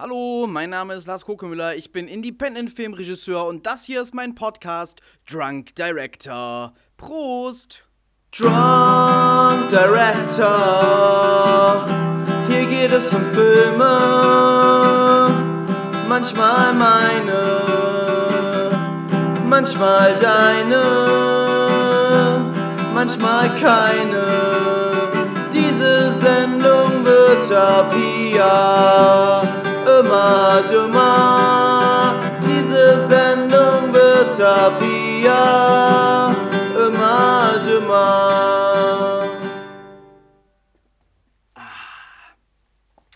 Hallo, mein Name ist Lars Kokemüller, ich bin Independent-Filmregisseur und das hier ist mein Podcast Drunk Director. Prost! Drunk Director, hier geht es um Filme, manchmal meine, manchmal deine, manchmal keine. Diese Sendung wird ab hier immer dümmer. Diese Sendung wird ab hier immer dümmer.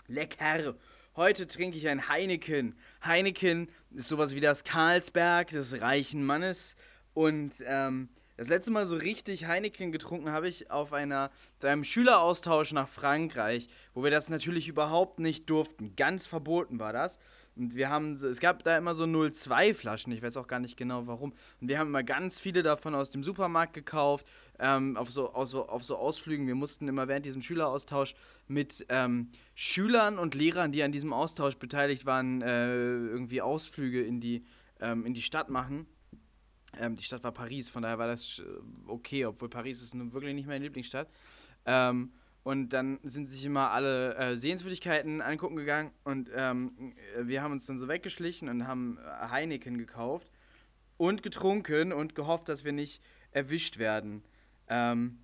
Lecker! Heute trinke ich ein Heineken. Heineken ist sowas wie das Karlsberg des reichen Mannes. Und ähm, das letzte Mal so richtig Heineken getrunken habe ich auf einer, einem Schüleraustausch nach Frankreich, wo wir das natürlich überhaupt nicht durften. Ganz verboten war das. Und wir haben, es gab da immer so 02 Flaschen, ich weiß auch gar nicht genau warum. Und wir haben immer ganz viele davon aus dem Supermarkt gekauft, ähm, auf, so, auf, so, auf so Ausflügen. Wir mussten immer während diesem Schüleraustausch mit ähm, Schülern und Lehrern, die an diesem Austausch beteiligt waren, äh, irgendwie Ausflüge in die, ähm, in die Stadt machen. Ähm, die Stadt war Paris, von daher war das äh, okay, obwohl Paris ist nun wirklich nicht meine Lieblingsstadt. Ähm, und dann sind sich immer alle äh, Sehenswürdigkeiten angucken gegangen und ähm, wir haben uns dann so weggeschlichen und haben Heineken gekauft und getrunken und gehofft, dass wir nicht erwischt werden. Ähm,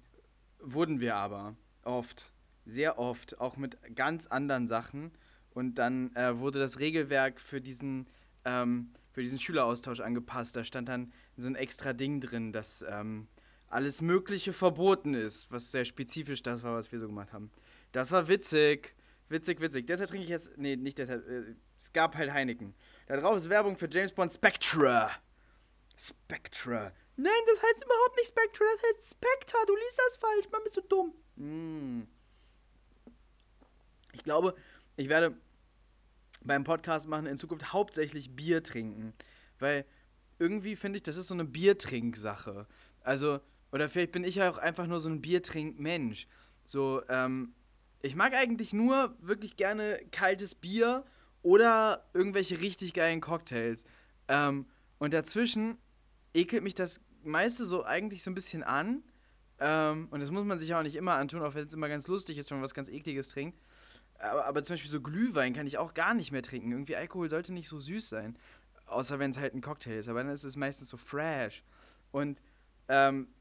wurden wir aber oft, sehr oft, auch mit ganz anderen Sachen. Und dann äh, wurde das Regelwerk für diesen, ähm, für diesen Schüleraustausch angepasst. Da stand dann so ein extra Ding drin, dass ähm, alles Mögliche verboten ist, was sehr spezifisch das war, was wir so gemacht haben. Das war witzig. Witzig, witzig. Deshalb trinke ich jetzt. Nee, nicht deshalb. Äh, es gab halt Heineken. Da drauf ist Werbung für James Bond Spectra. Spectra. Nein, das heißt überhaupt nicht Spectra, das heißt Spectra. Du liest das falsch, Mann, bist du dumm. Mm. Ich glaube, ich werde beim Podcast machen in Zukunft hauptsächlich Bier trinken. Weil irgendwie finde ich, das ist so eine Biertrinksache. Also, oder vielleicht bin ich ja auch einfach nur so ein Biertrinkmensch. So, ähm, ich mag eigentlich nur wirklich gerne kaltes Bier oder irgendwelche richtig geilen Cocktails. Ähm, und dazwischen ekelt mich das meiste so eigentlich so ein bisschen an. Ähm, und das muss man sich auch nicht immer antun, auch wenn es immer ganz lustig ist, wenn man was ganz Ekliges trinkt. Aber, aber zum Beispiel so Glühwein kann ich auch gar nicht mehr trinken. Irgendwie Alkohol sollte nicht so süß sein. Außer wenn es halt ein Cocktail ist. Aber dann ist es meistens so fresh. Und ähm, äh,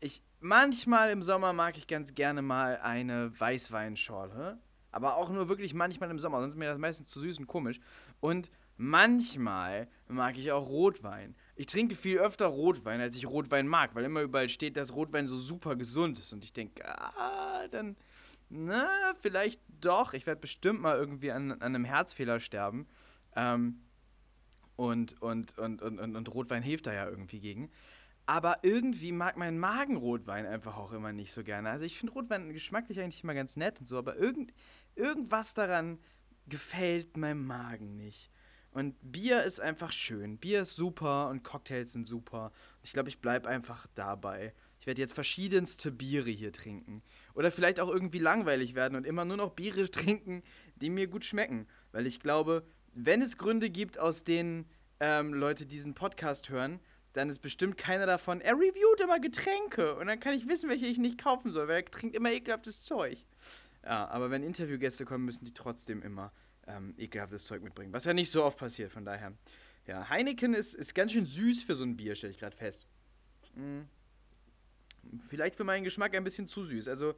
ich, manchmal im Sommer mag ich ganz gerne mal eine Weißweinschorle. Aber auch nur wirklich manchmal im Sommer. Sonst ist mir das meistens zu süß und komisch. Und manchmal mag ich auch Rotwein. Ich trinke viel öfter Rotwein, als ich Rotwein mag, weil immer überall steht, dass Rotwein so super gesund ist. Und ich denke, ah, dann, na, vielleicht doch. Ich werde bestimmt mal irgendwie an, an einem Herzfehler sterben. Ähm, und, und, und, und, und, und Rotwein hilft da ja irgendwie gegen. Aber irgendwie mag mein Magen Rotwein einfach auch immer nicht so gerne. Also ich finde Rotwein geschmacklich eigentlich immer ganz nett und so, aber irgend, irgendwas daran gefällt meinem Magen nicht. Und Bier ist einfach schön. Bier ist super und Cocktails sind super. Ich glaube, ich bleibe einfach dabei. Ich werde jetzt verschiedenste Biere hier trinken. Oder vielleicht auch irgendwie langweilig werden und immer nur noch Biere trinken, die mir gut schmecken. Weil ich glaube, wenn es Gründe gibt, aus denen ähm, Leute diesen Podcast hören, dann ist bestimmt keiner davon, er reviewt immer Getränke und dann kann ich wissen, welche ich nicht kaufen soll, weil er trinkt immer ekelhaftes Zeug. Ja, aber wenn Interviewgäste kommen, müssen die trotzdem immer ähm, ekelhaftes Zeug mitbringen, was ja nicht so oft passiert, von daher. Ja, Heineken ist, ist ganz schön süß für so ein Bier, stelle ich gerade fest. Hm. Vielleicht für meinen Geschmack ein bisschen zu süß. Also,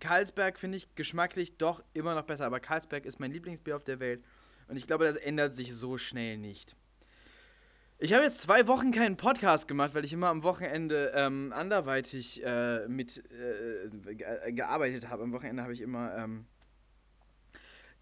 Carlsberg finde ich geschmacklich doch immer noch besser, aber Carlsberg ist mein Lieblingsbier auf der Welt und ich glaube, das ändert sich so schnell nicht. Ich habe jetzt zwei Wochen keinen Podcast gemacht, weil ich immer am Wochenende ähm, anderweitig äh, mit äh, gearbeitet habe. Am Wochenende habe ich immer, ähm,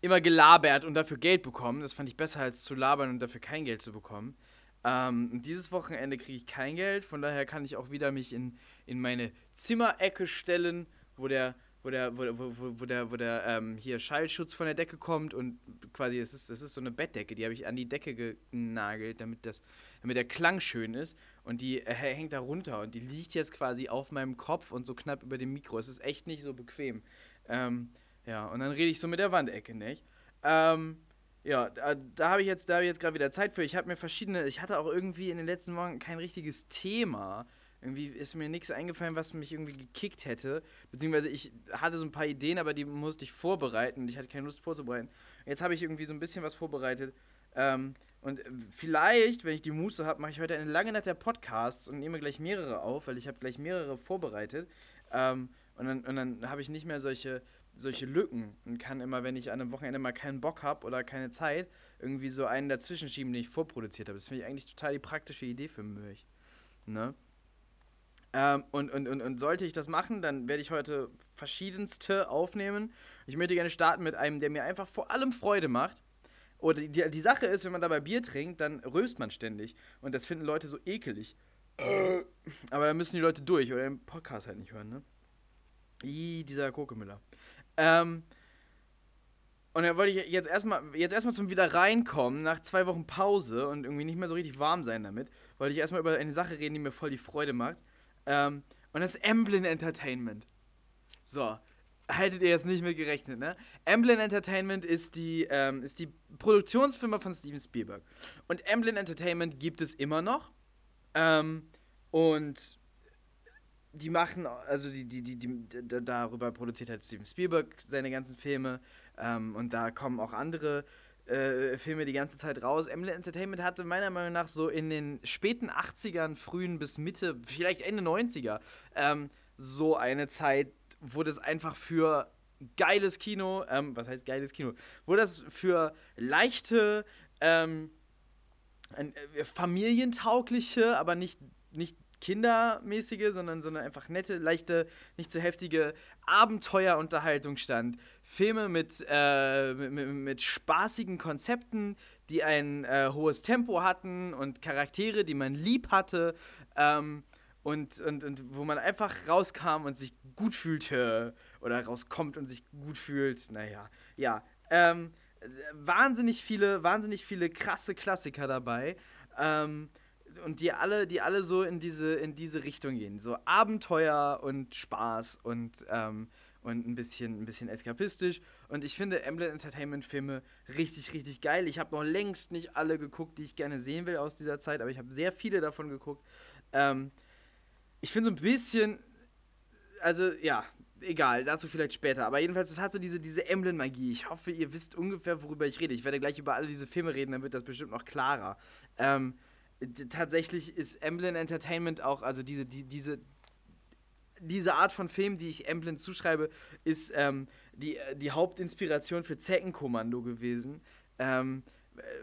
immer gelabert und dafür Geld bekommen. Das fand ich besser als zu labern und dafür kein Geld zu bekommen. Ähm, dieses Wochenende kriege ich kein Geld, von daher kann ich auch wieder mich in, in meine Zimmerecke stellen, wo der wo der, wo, wo, wo der, wo der ähm, hier Schallschutz von der Decke kommt und quasi, das ist, das ist so eine Bettdecke, die habe ich an die Decke genagelt, damit, das, damit der Klang schön ist. Und die äh, hängt da runter und die liegt jetzt quasi auf meinem Kopf und so knapp über dem Mikro. Es ist echt nicht so bequem. Ähm, ja, und dann rede ich so mit der Wandecke, nicht? Ähm, Ja, da, da habe ich jetzt, hab jetzt gerade wieder Zeit für. Ich habe mir verschiedene, ich hatte auch irgendwie in den letzten Wochen kein richtiges Thema. Irgendwie ist mir nichts eingefallen, was mich irgendwie gekickt hätte. Beziehungsweise ich hatte so ein paar Ideen, aber die musste ich vorbereiten ich hatte keine Lust vorzubereiten. Jetzt habe ich irgendwie so ein bisschen was vorbereitet. Ähm, und vielleicht, wenn ich die Muße habe, mache ich heute eine lange Nacht der Podcasts und nehme gleich mehrere auf, weil ich habe gleich mehrere vorbereitet. Ähm, und dann, und dann habe ich nicht mehr solche, solche Lücken und kann immer, wenn ich an einem Wochenende mal keinen Bock habe oder keine Zeit, irgendwie so einen dazwischen schieben, den ich vorproduziert habe. Das finde ich eigentlich total die praktische Idee für mich. Ne? Ähm, und, und, und, und sollte ich das machen, dann werde ich heute verschiedenste aufnehmen. Ich möchte gerne starten mit einem, der mir einfach vor allem Freude macht. Oder die, die Sache ist, wenn man dabei Bier trinkt, dann röst man ständig. Und das finden Leute so ekelig. Aber da müssen die Leute durch oder den Podcast halt nicht hören, ne? Ih, dieser Kokemüller. Ähm, und dann wollte ich jetzt erstmal jetzt erstmal zum wieder reinkommen nach zwei Wochen Pause und irgendwie nicht mehr so richtig warm sein damit, wollte ich erstmal über eine Sache reden, die mir voll die Freude macht. Ähm, und das ist Emblem Entertainment. So, haltet ihr jetzt nicht mit gerechnet, ne? Emblem Entertainment ist die, ähm, ist die Produktionsfirma von Steven Spielberg. Und Emblem Entertainment gibt es immer noch. Ähm, und die machen, also die, die, die, die, darüber produziert halt Steven Spielberg seine ganzen Filme. Ähm, und da kommen auch andere äh, Filme die ganze Zeit raus. Emblem Entertainment hatte meiner Meinung nach so in den späten 80ern, frühen bis Mitte, vielleicht Ende 90er, ähm, so eine Zeit, wo das einfach für geiles Kino, ähm, was heißt geiles Kino, wo das für leichte, ähm, äh, familientaugliche, aber nicht, nicht kindermäßige, sondern, sondern einfach nette, leichte, nicht zu so heftige Abenteuerunterhaltung stand. Filme mit, äh, mit, mit, spaßigen Konzepten, die ein äh, hohes Tempo hatten und Charaktere, die man lieb hatte. Ähm, und, und, und wo man einfach rauskam und sich gut fühlte oder rauskommt und sich gut fühlt. Naja, ja. Ähm, wahnsinnig viele, wahnsinnig viele krasse Klassiker dabei. Ähm, und die alle, die alle so in diese, in diese Richtung gehen. So Abenteuer und Spaß und, ähm, und ein bisschen, ein bisschen eskapistisch. Und ich finde Emblem Entertainment Filme richtig, richtig geil. Ich habe noch längst nicht alle geguckt, die ich gerne sehen will aus dieser Zeit, aber ich habe sehr viele davon geguckt. Ähm, ich finde so ein bisschen, also ja, egal, dazu vielleicht später. Aber jedenfalls, es hatte diese, diese Emblem-Magie. Ich hoffe, ihr wisst ungefähr, worüber ich rede. Ich werde gleich über alle diese Filme reden, dann wird das bestimmt noch klarer. Ähm, tatsächlich ist Emblem Entertainment auch, also diese, die, diese, diese Art von Film, die ich Emblem zuschreibe, ist ähm, die, die Hauptinspiration für Zeckenkommando gewesen. Ähm,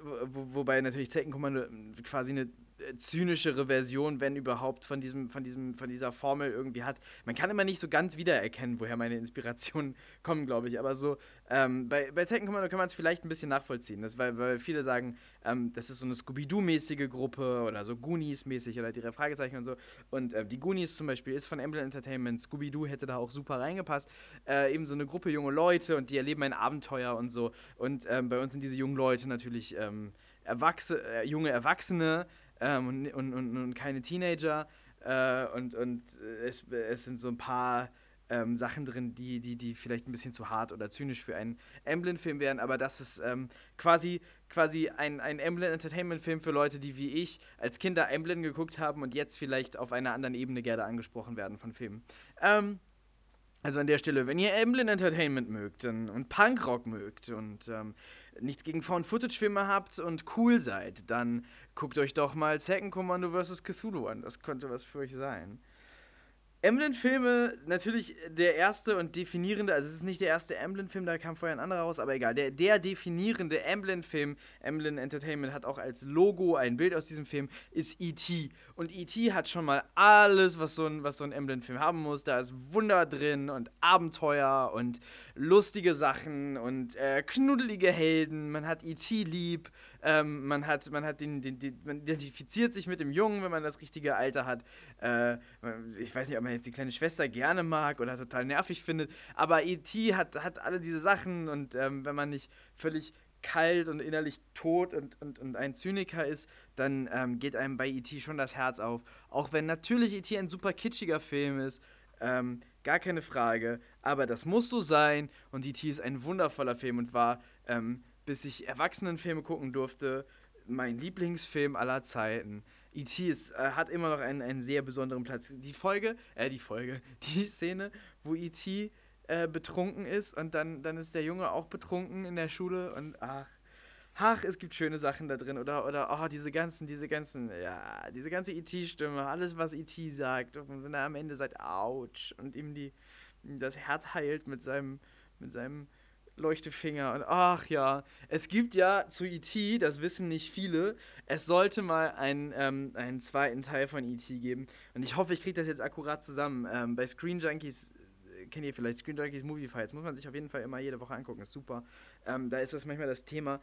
wo, wobei natürlich Zeckenkommando quasi eine zynischere Version, wenn überhaupt, von, diesem, von, diesem, von dieser Formel irgendwie hat. Man kann immer nicht so ganz wiedererkennen, woher meine Inspirationen kommen, glaube ich. Aber so, ähm, bei, bei Second Commando kann man es vielleicht ein bisschen nachvollziehen. Das, weil, weil viele sagen, ähm, das ist so eine Scooby-Doo-mäßige Gruppe oder so Goonies-mäßig oder drei Fragezeichen und so. Und äh, die Goonies zum Beispiel ist von Emblem Entertainment. Scooby-Doo hätte da auch super reingepasst. Äh, eben so eine Gruppe junge Leute und die erleben ein Abenteuer und so. Und ähm, bei uns sind diese jungen Leute natürlich ähm, Erwachse äh, junge Erwachsene, ähm, und, und, und, und, keine Teenager. Äh, und und es, es sind so ein paar ähm, Sachen drin, die, die, die vielleicht ein bisschen zu hart oder zynisch für einen Emblem-Film wären, aber das ist ähm, quasi, quasi ein, ein Emblem-Entertainment-Film für Leute, die wie ich als Kinder Emblem geguckt haben und jetzt vielleicht auf einer anderen Ebene gerne angesprochen werden von Filmen. Ähm, also an der Stelle, wenn ihr Emblem Entertainment mögt und, und Punkrock mögt und ähm, nichts gegen Found-Footage-Filme habt und cool seid, dann guckt euch doch mal Second Commando vs. Cthulhu an. Das könnte was für euch sein. Emblem-Filme, natürlich der erste und definierende, also es ist nicht der erste Emblem-Film, da kam vorher ein anderer raus, aber egal. Der, der definierende Emblem-Film, Emblem Entertainment hat auch als Logo ein Bild aus diesem Film, ist E.T. Und E.T. hat schon mal alles, was so ein, so ein Emblem-Film haben muss. Da ist Wunder drin und Abenteuer und lustige Sachen und äh, knuddelige Helden. Man hat E.T. lieb, ähm, man hat, man hat den, den, den, man identifiziert sich mit dem Jungen, wenn man das richtige Alter hat. Äh, ich weiß nicht, ob man jetzt die kleine Schwester gerne mag oder total nervig findet, aber E.T. hat, hat alle diese Sachen und ähm, wenn man nicht völlig kalt und innerlich tot und, und, und ein Zyniker ist, dann ähm, geht einem bei E.T. schon das Herz auf. Auch wenn natürlich E.T. ein super kitschiger Film ist, ähm, gar keine Frage, aber das muss so sein und E.T. ist ein wundervoller Film und war ähm, bis ich Erwachsenenfilme gucken durfte, mein Lieblingsfilm aller Zeiten. E.T. Äh, hat immer noch einen, einen sehr besonderen Platz. Die Folge, äh, die Folge, die Szene, wo E.T. Äh, betrunken ist und dann, dann ist der Junge auch betrunken in der Schule und ach, ach, es gibt schöne Sachen da drin. Oder, oder, oh, diese ganzen, diese ganzen, ja, diese ganze E.T.-Stimme, alles, was E.T. sagt. Und wenn er am Ende sagt, ouch, und ihm die, das Herz heilt mit seinem, mit seinem Leuchtefinger. Und ach ja, es gibt ja zu E.T., das wissen nicht viele, es sollte mal ein, ähm, einen zweiten Teil von E.T. geben. Und ich hoffe, ich kriege das jetzt akkurat zusammen. Ähm, bei Screen Junkies äh, kennt ihr vielleicht Screen Junkies Movie Fights, muss man sich auf jeden Fall immer jede Woche angucken, ist super. Ähm, da ist das manchmal das Thema.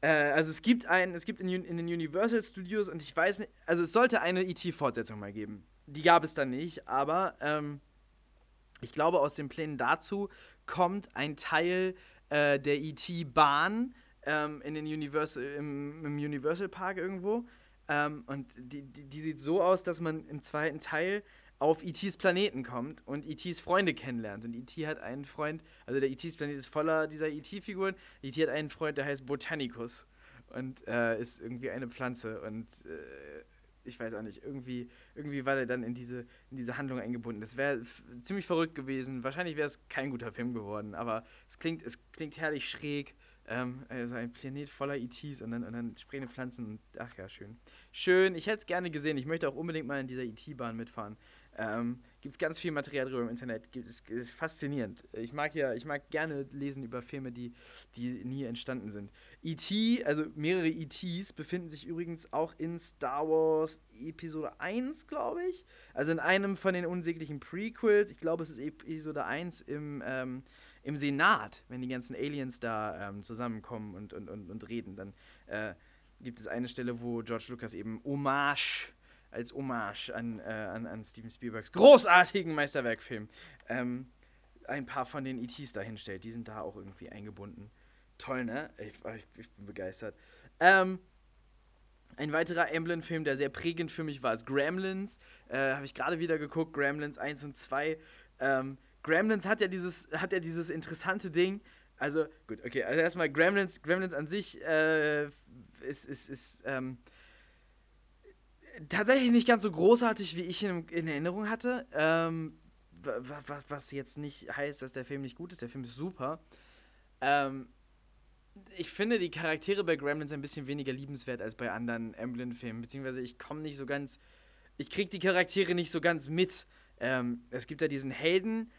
Äh, also es gibt ein, es gibt in, in, den Universal Studios und ich weiß nicht, also es sollte eine E.T.-Fortsetzung mal geben. Die gab es dann nicht, aber ähm, ich glaube, aus den Plänen dazu kommt ein Teil äh, der ET-Bahn ähm, in den Universal, im, im Universal Park irgendwo. Ähm, und die, die, die, sieht so aus, dass man im zweiten Teil auf E.T.s Planeten kommt und E.T.s Freunde kennenlernt. Und E.T. hat einen Freund, also der E.T.s Planet ist voller dieser E.T.-Figuren. E.T. hat einen Freund, der heißt Botanicus und äh, ist irgendwie eine Pflanze. Und äh, ich weiß auch nicht, irgendwie, irgendwie war der dann in diese, in diese Handlung eingebunden. Das wäre ziemlich verrückt gewesen. Wahrscheinlich wäre es kein guter Film geworden, aber es klingt, es klingt herrlich schräg. Ähm, also ein Planet voller ETs und dann, und dann sprechende Pflanzen. Ach ja, schön. Schön, ich hätte es gerne gesehen. Ich möchte auch unbedingt mal in dieser ET-Bahn mitfahren. Ähm, Gibt es ganz viel Material drüber im Internet. Es ist faszinierend. Ich mag ja, ich mag gerne lesen über Filme, die, die nie entstanden sind. E.T., also mehrere E.T.s, befinden sich übrigens auch in Star Wars Episode 1, glaube ich. Also in einem von den unsäglichen Prequels. Ich glaube, es ist Episode 1 im, ähm, im Senat, wenn die ganzen Aliens da ähm, zusammenkommen und, und, und, und reden. Dann äh, gibt es eine Stelle, wo George Lucas eben Hommage als Hommage an, äh, an, an Steven Spielbergs großartigen Meisterwerkfilm ähm, ein paar von den ETs dahinstellt. Die sind da auch irgendwie eingebunden. Toll, ne? Ich, ich, ich bin begeistert. Ähm, ein weiterer Emblem-Film, der sehr prägend für mich war, ist Gremlins. Äh, Habe ich gerade wieder geguckt, Gremlins 1 und 2. Ähm, Gremlins hat ja dieses, hat ja dieses interessante Ding. Also, gut, okay, also erstmal Gremlins, Gremlins an sich äh, ist, ist, ist ähm, tatsächlich nicht ganz so großartig, wie ich in, in Erinnerung hatte. Ähm, was jetzt nicht heißt, dass der Film nicht gut ist. Der Film ist super. Ähm, ich finde die Charaktere bei Gremlins ein bisschen weniger liebenswert als bei anderen Emblem-Filmen. Beziehungsweise ich komme nicht so ganz. Ich kriege die Charaktere nicht so ganz mit. Ähm, es gibt ja diesen Helden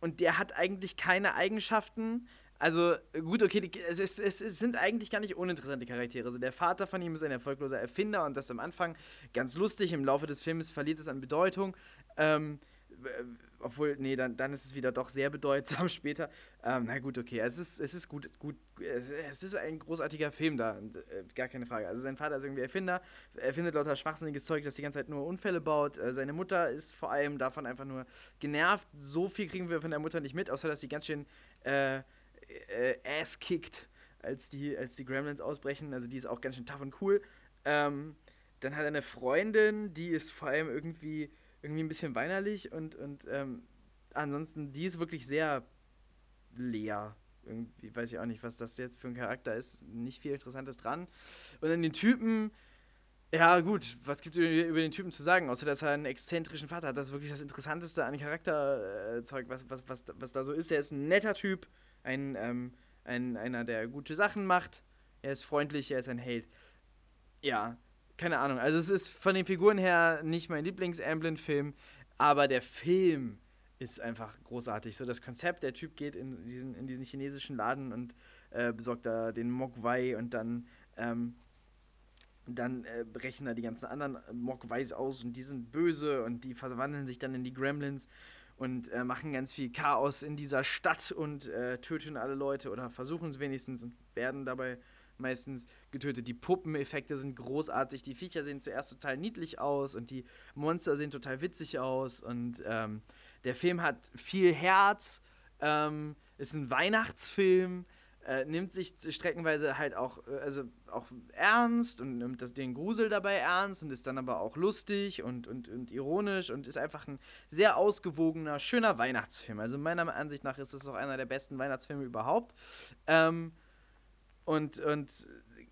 und der hat eigentlich keine Eigenschaften. Also, gut, okay, es, es, es, sind eigentlich gar nicht uninteressante Charaktere. Also, der Vater von ihm ist ein erfolgloser Erfinder und das am Anfang ganz lustig. Im Laufe des Films verliert es an Bedeutung. Ähm, obwohl, nee, dann, dann ist es wieder doch sehr bedeutsam später. Ähm, na gut, okay, es ist, es ist gut, gut, es ist ein großartiger Film da, äh, gar keine Frage. Also sein Vater ist irgendwie Erfinder, er findet lauter schwachsinniges Zeug, das die ganze Zeit nur Unfälle baut. Äh, seine Mutter ist vor allem davon einfach nur genervt. So viel kriegen wir von der Mutter nicht mit, außer dass sie ganz schön äh, äh, ass kickt, als die, als die Gremlins ausbrechen. Also die ist auch ganz schön tough und cool. Ähm, dann hat er eine Freundin, die ist vor allem irgendwie, irgendwie ein bisschen weinerlich und, und ähm, ansonsten, die ist wirklich sehr leer. Irgendwie weiß ich auch nicht, was das jetzt für ein Charakter ist. Nicht viel Interessantes dran. Und dann den Typen, ja, gut, was gibt es über den Typen zu sagen, außer dass er einen exzentrischen Vater hat? Das ist wirklich das Interessanteste an Charakterzeug, was, was, was, was da so ist. Er ist ein netter Typ, ein, ähm, ein, einer, der gute Sachen macht. Er ist freundlich, er ist ein Held. Ja, keine Ahnung. Also es ist von den Figuren her nicht mein Lieblings-Amblin-Film, aber der Film ist einfach großartig. So das Konzept, der Typ geht in diesen, in diesen chinesischen Laden und äh, besorgt da den Mogwai und dann, ähm, dann äh, brechen da die ganzen anderen Mogwais aus und die sind böse und die verwandeln sich dann in die Gremlins und äh, machen ganz viel Chaos in dieser Stadt und äh, töten alle Leute oder versuchen es wenigstens und werden dabei meistens getötet. Die Puppeneffekte sind großartig. Die Viecher sehen zuerst total niedlich aus und die Monster sehen total witzig aus. Und ähm, der Film hat viel Herz. Ähm, ist ein Weihnachtsfilm äh, nimmt sich streckenweise halt auch, äh, also auch ernst und nimmt das, den Grusel dabei ernst und ist dann aber auch lustig und, und, und ironisch und ist einfach ein sehr ausgewogener, schöner Weihnachtsfilm. Also meiner Ansicht nach ist es auch einer der besten Weihnachtsfilme überhaupt. Ähm, Und, und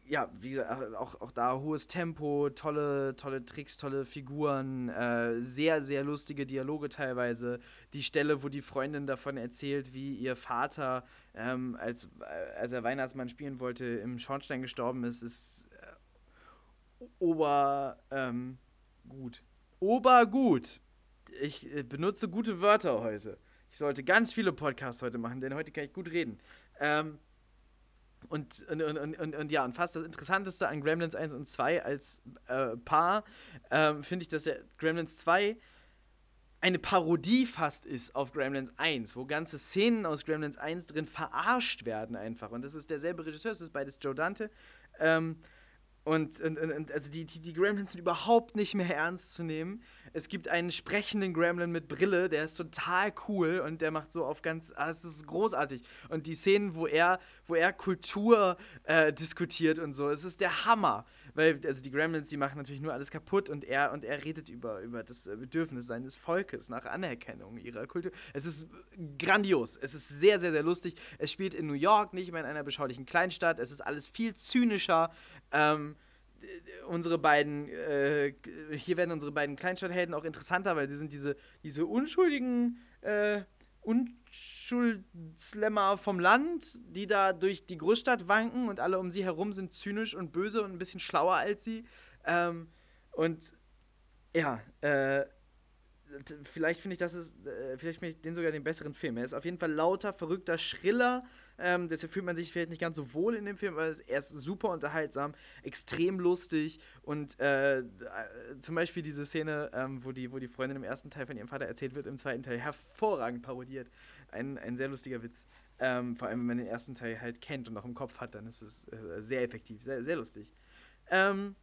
ja, wie gesagt, auch, auch da hohes Tempo, tolle, tolle Tricks, tolle Figuren, äh, sehr, sehr lustige Dialoge teilweise. Die Stelle, wo die Freundin davon erzählt, wie ihr Vater, ähm, als, äh, als er Weihnachtsmann spielen wollte, im Schornstein gestorben ist, ist äh, ober ähm, gut. Obergut. Ich äh, benutze gute Wörter heute. Ich sollte ganz viele Podcasts heute machen, denn heute kann ich gut reden. Ähm, und, und, und, und, und, ja, und fast das Interessanteste an Gremlins 1 und 2 als äh, Paar ähm, finde ich, dass der Gremlins 2 eine Parodie fast ist auf Gremlins 1, wo ganze Szenen aus Gremlins 1 drin verarscht werden einfach. Und das ist derselbe Regisseur, das ist beides Joe Dante. Ähm, und, und, und, also die, die, die Gremlins sind überhaupt nicht mehr ernst zu nehmen. Es gibt einen sprechenden Gremlin mit Brille, der ist total cool und der macht so auf ganz. Ah, es ist großartig. Und die Szenen, wo er, wo er Kultur äh, diskutiert und so, es ist der Hammer. Weil, also die Gremlins, die machen natürlich nur alles kaputt und er und er redet über, über das äh, Bedürfnis seines Volkes nach Anerkennung ihrer Kultur. Es ist grandios. Es ist sehr, sehr, sehr lustig. Es spielt in New York, nicht mehr in einer beschaulichen Kleinstadt. Es ist alles viel zynischer. Ähm, unsere beiden, äh, hier werden unsere beiden Kleinstadthelden auch interessanter, weil sie sind diese, diese unschuldigen äh, Unschuldslämmer vom Land, die da durch die Großstadt wanken und alle um sie herum sind zynisch und böse und ein bisschen schlauer als sie. Ähm, und ja, äh, vielleicht finde ich, das ist, äh, vielleicht finde ich den sogar den besseren Film. Er ist auf jeden Fall lauter, verrückter, schriller. Ähm, deshalb fühlt man sich vielleicht nicht ganz so wohl in dem Film, aber er ist super unterhaltsam, extrem lustig und äh, äh, zum Beispiel diese Szene, ähm, wo, die, wo die Freundin im ersten Teil von ihrem Vater erzählt wird, im zweiten Teil hervorragend parodiert. Ein, ein sehr lustiger Witz. Ähm, vor allem, wenn man den ersten Teil halt kennt und auch im Kopf hat, dann ist es äh, sehr effektiv, sehr, sehr lustig. Ähm,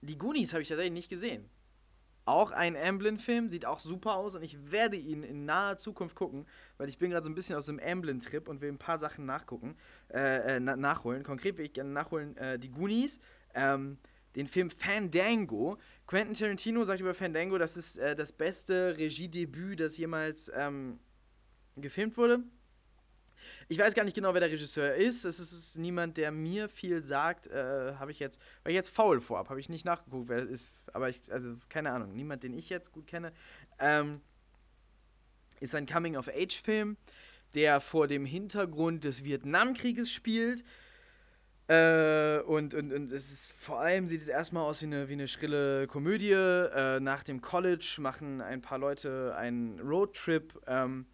die Goonies habe ich tatsächlich nicht gesehen. Auch ein Amblin-Film, sieht auch super aus und ich werde ihn in naher Zukunft gucken, weil ich bin gerade so ein bisschen aus dem Amblin-Trip und will ein paar Sachen nachgucken, äh, äh, na nachholen. Konkret will ich gerne nachholen äh, die Goonies, ähm, den Film Fandango. Quentin Tarantino sagt über Fandango, das ist äh, das beste Regiedebüt, das jemals ähm, gefilmt wurde. Ich weiß gar nicht genau, wer der Regisseur ist. Es ist, niemand, der mir viel sagt. Äh, habe ich jetzt, weil ich jetzt faul vorab, habe ich nicht nachgeguckt, wer das ist. Aber ich, also keine Ahnung, niemand, den ich jetzt gut kenne. Ähm, ist ein Coming-of-Age-Film, der vor dem Hintergrund des Vietnamkrieges spielt. Äh, und, und, und es ist vor allem sieht es erstmal aus wie eine, wie eine schrille Komödie. Äh, nach dem College machen ein paar Leute einen Roadtrip. Ähm,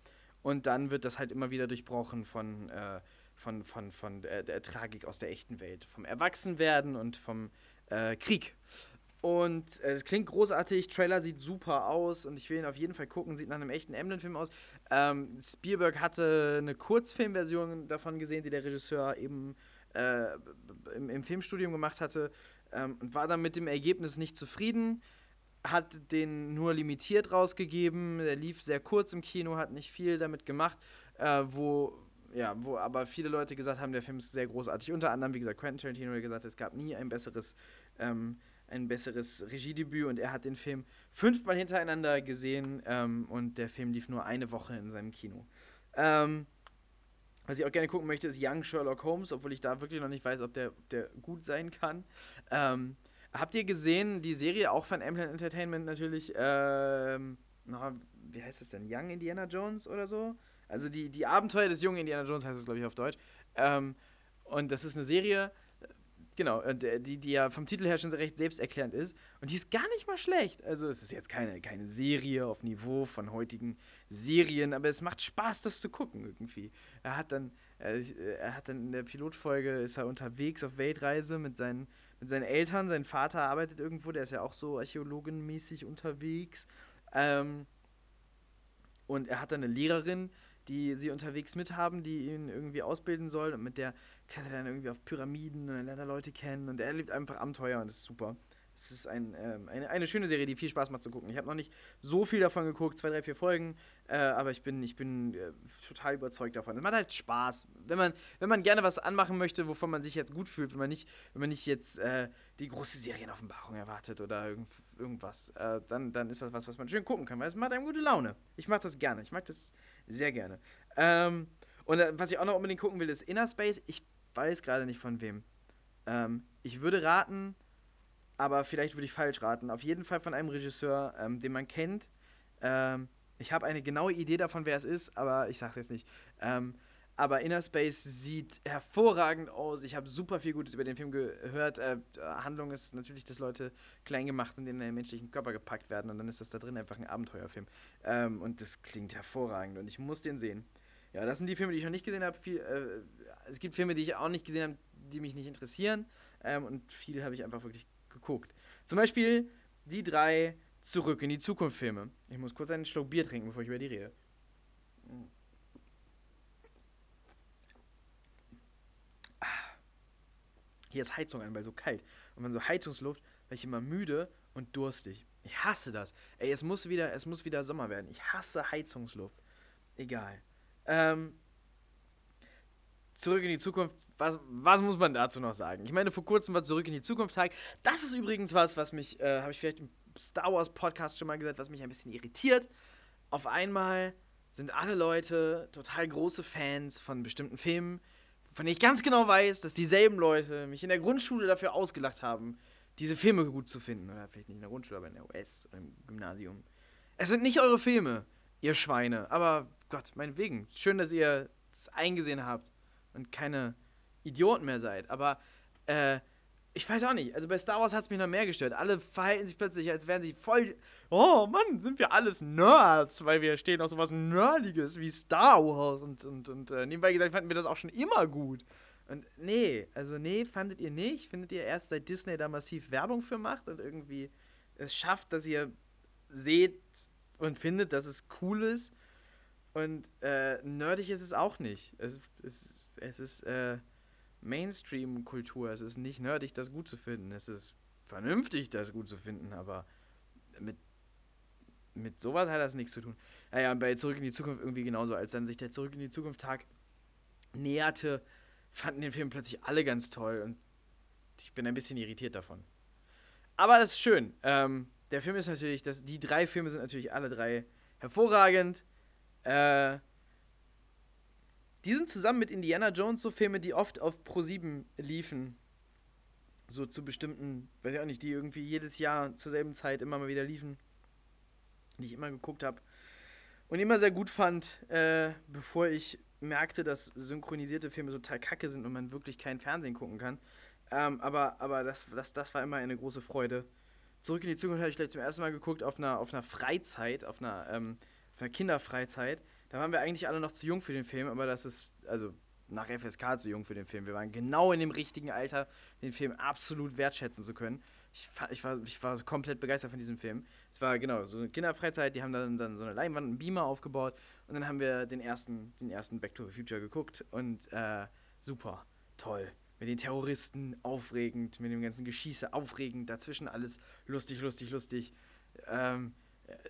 und dann wird das halt immer wieder durchbrochen von, äh, von, von, von der, der, Tragik aus der echten Welt. Vom Erwachsenwerden und vom äh, Krieg. Und äh, es klingt großartig, Trailer sieht super aus und ich will ihn auf jeden Fall gucken, sieht nach einem echten Emblem-Film aus. Ähm, Spielberg hatte eine Kurzfilmversion davon gesehen, die der Regisseur eben äh, im, im, Filmstudium gemacht hatte ähm, und war dann mit dem Ergebnis nicht zufrieden hat den nur limitiert rausgegeben. Der lief sehr kurz im Kino, hat nicht viel damit gemacht, äh, wo ja, wo aber viele Leute gesagt haben, der Film ist sehr großartig. Unter anderem, wie gesagt, Quentin Tarantino hat gesagt, es gab nie ein besseres, ähm, ein besseres Regiedebüt und er hat den Film fünfmal hintereinander gesehen ähm, und der Film lief nur eine Woche in seinem Kino. Ähm, was ich auch gerne gucken möchte, ist Young Sherlock Holmes, obwohl ich da wirklich noch nicht weiß, ob der, der gut sein kann. Ähm, Habt ihr gesehen, die Serie auch von Amblin Entertainment natürlich, ähm, na, wie heißt es denn? Young Indiana Jones oder so? Also die, die Abenteuer des jungen Indiana Jones heißt es, glaube ich, auf Deutsch. Ähm, und das ist eine Serie, genau, die, die ja vom Titel her schon recht selbsterklärend ist. Und die ist gar nicht mal schlecht. Also es ist jetzt keine, keine Serie auf Niveau von heutigen Serien, aber es macht Spaß, das zu gucken irgendwie. Er hat dann, er, er hat dann in der Pilotfolge, ist er unterwegs auf Weltreise mit seinen mit seinen Eltern. Sein Vater arbeitet irgendwo, der ist ja auch so archäologenmäßig unterwegs. Ähm, und er hat dann eine Lehrerin, die sie unterwegs mithaben, die ihn irgendwie ausbilden soll. Und mit der kann er dann irgendwie auf Pyramiden und er lernt er Leute kennen. Und er erlebt einfach Abenteuer und das ist super. Es ist ein, ähm, eine, eine schöne Serie, die viel Spaß macht zu gucken. Ich habe noch nicht so viel davon geguckt, zwei, drei, vier Folgen, äh, aber ich bin, ich bin äh, total überzeugt davon. Es macht halt Spaß. Wenn man, wenn man gerne was anmachen möchte, wovon man sich jetzt gut fühlt, wenn man nicht, wenn man nicht jetzt äh, die große Serienoffenbarung erwartet oder irgend, irgendwas, äh, dann, dann ist das was, was man schön gucken kann, weil es macht einem gute Laune. Ich mag das gerne. Ich mag das sehr gerne. Ähm, und äh, was ich auch noch unbedingt gucken will, ist Inner Space. Ich weiß gerade nicht von wem. Ähm, ich würde raten, aber vielleicht würde ich falsch raten. Auf jeden Fall von einem Regisseur, ähm, den man kennt. Ähm, ich habe eine genaue Idee davon, wer es ist, aber ich sage es jetzt nicht. Ähm, aber Inner Space sieht hervorragend aus. Ich habe super viel Gutes über den Film gehört. Äh, Handlung ist natürlich, dass Leute klein gemacht und in den menschlichen Körper gepackt werden und dann ist das da drin einfach ein Abenteuerfilm. Ähm, und das klingt hervorragend und ich muss den sehen. Ja, das sind die Filme, die ich noch nicht gesehen habe. Äh, es gibt Filme, die ich auch nicht gesehen habe, die mich nicht interessieren. Ähm, und viel habe ich einfach wirklich geguckt. Zum Beispiel die drei Zurück in die Zukunft Filme. Ich muss kurz einen Schluck Bier trinken, bevor ich über die rede. Ah. Hier ist Heizung an, weil so kalt. Und wenn so Heizungsluft, werde ich immer müde und durstig. Ich hasse das. Ey, es muss wieder, es muss wieder Sommer werden. Ich hasse Heizungsluft. Egal. Ähm, zurück in die Zukunft. Was, was muss man dazu noch sagen? Ich meine, vor kurzem war Zurück in die Zukunft Tag. Das ist übrigens was, was mich, äh, habe ich vielleicht im Star Wars Podcast schon mal gesagt, was mich ein bisschen irritiert. Auf einmal sind alle Leute total große Fans von bestimmten Filmen, von denen ich ganz genau weiß, dass dieselben Leute mich in der Grundschule dafür ausgelacht haben, diese Filme gut zu finden. Oder vielleicht nicht in der Grundschule, aber in der US im Gymnasium. Es sind nicht eure Filme, ihr Schweine. Aber Gott, meinetwegen. Schön, dass ihr es eingesehen habt und keine Idioten mehr seid. Aber, äh, ich weiß auch nicht. Also bei Star Wars hat es mich noch mehr gestört. Alle verhalten sich plötzlich, als wären sie voll. Oh Mann, sind wir alles Nerds, weil wir stehen auf sowas Nerdiges wie Star Wars. Und, und, und äh, nebenbei gesagt fanden wir das auch schon immer gut. Und nee, also nee, fandet ihr nicht? Findet ihr erst seit Disney da massiv Werbung für macht und irgendwie es schafft, dass ihr seht und findet, dass es cool ist? Und äh, nerdig ist es auch nicht. Es, es, es ist äh, Mainstream-Kultur. Es ist nicht nerdig, das gut zu finden. Es ist vernünftig, das gut zu finden, aber mit, mit sowas hat das nichts zu tun. Naja, und bei Zurück in die Zukunft irgendwie genauso. Als dann sich der Zurück in die Zukunft-Tag näherte, fanden den Film plötzlich alle ganz toll und ich bin ein bisschen irritiert davon. Aber das ist schön. Ähm, der Film ist natürlich, das, die drei Filme sind natürlich alle drei hervorragend. Äh, die sind zusammen mit Indiana Jones so Filme, die oft auf Pro7 liefen. So zu bestimmten, weiß ich auch nicht, die irgendwie jedes Jahr zur selben Zeit immer mal wieder liefen. Die ich immer geguckt habe. Und immer sehr gut fand, äh, bevor ich merkte, dass synchronisierte Filme total kacke sind und man wirklich kein Fernsehen gucken kann. Ähm, aber aber das, das, das war immer eine große Freude. Zurück in die Zukunft habe ich gleich zum ersten Mal geguckt auf einer, auf einer Freizeit, auf einer ähm, auf einer Kinderfreizeit. Da waren wir eigentlich alle noch zu jung für den Film, aber das ist, also nach FSK zu jung für den Film. Wir waren genau in dem richtigen Alter, den Film absolut wertschätzen zu können. Ich, ich, war, ich war komplett begeistert von diesem Film. Es war genau so eine Kinderfreizeit, die haben dann, dann so eine Leinwand, einen Beamer aufgebaut und dann haben wir den ersten, den ersten Back to the Future geguckt und äh, super, toll. Mit den Terroristen aufregend, mit dem ganzen Geschieße aufregend, dazwischen alles lustig, lustig, lustig. Ähm,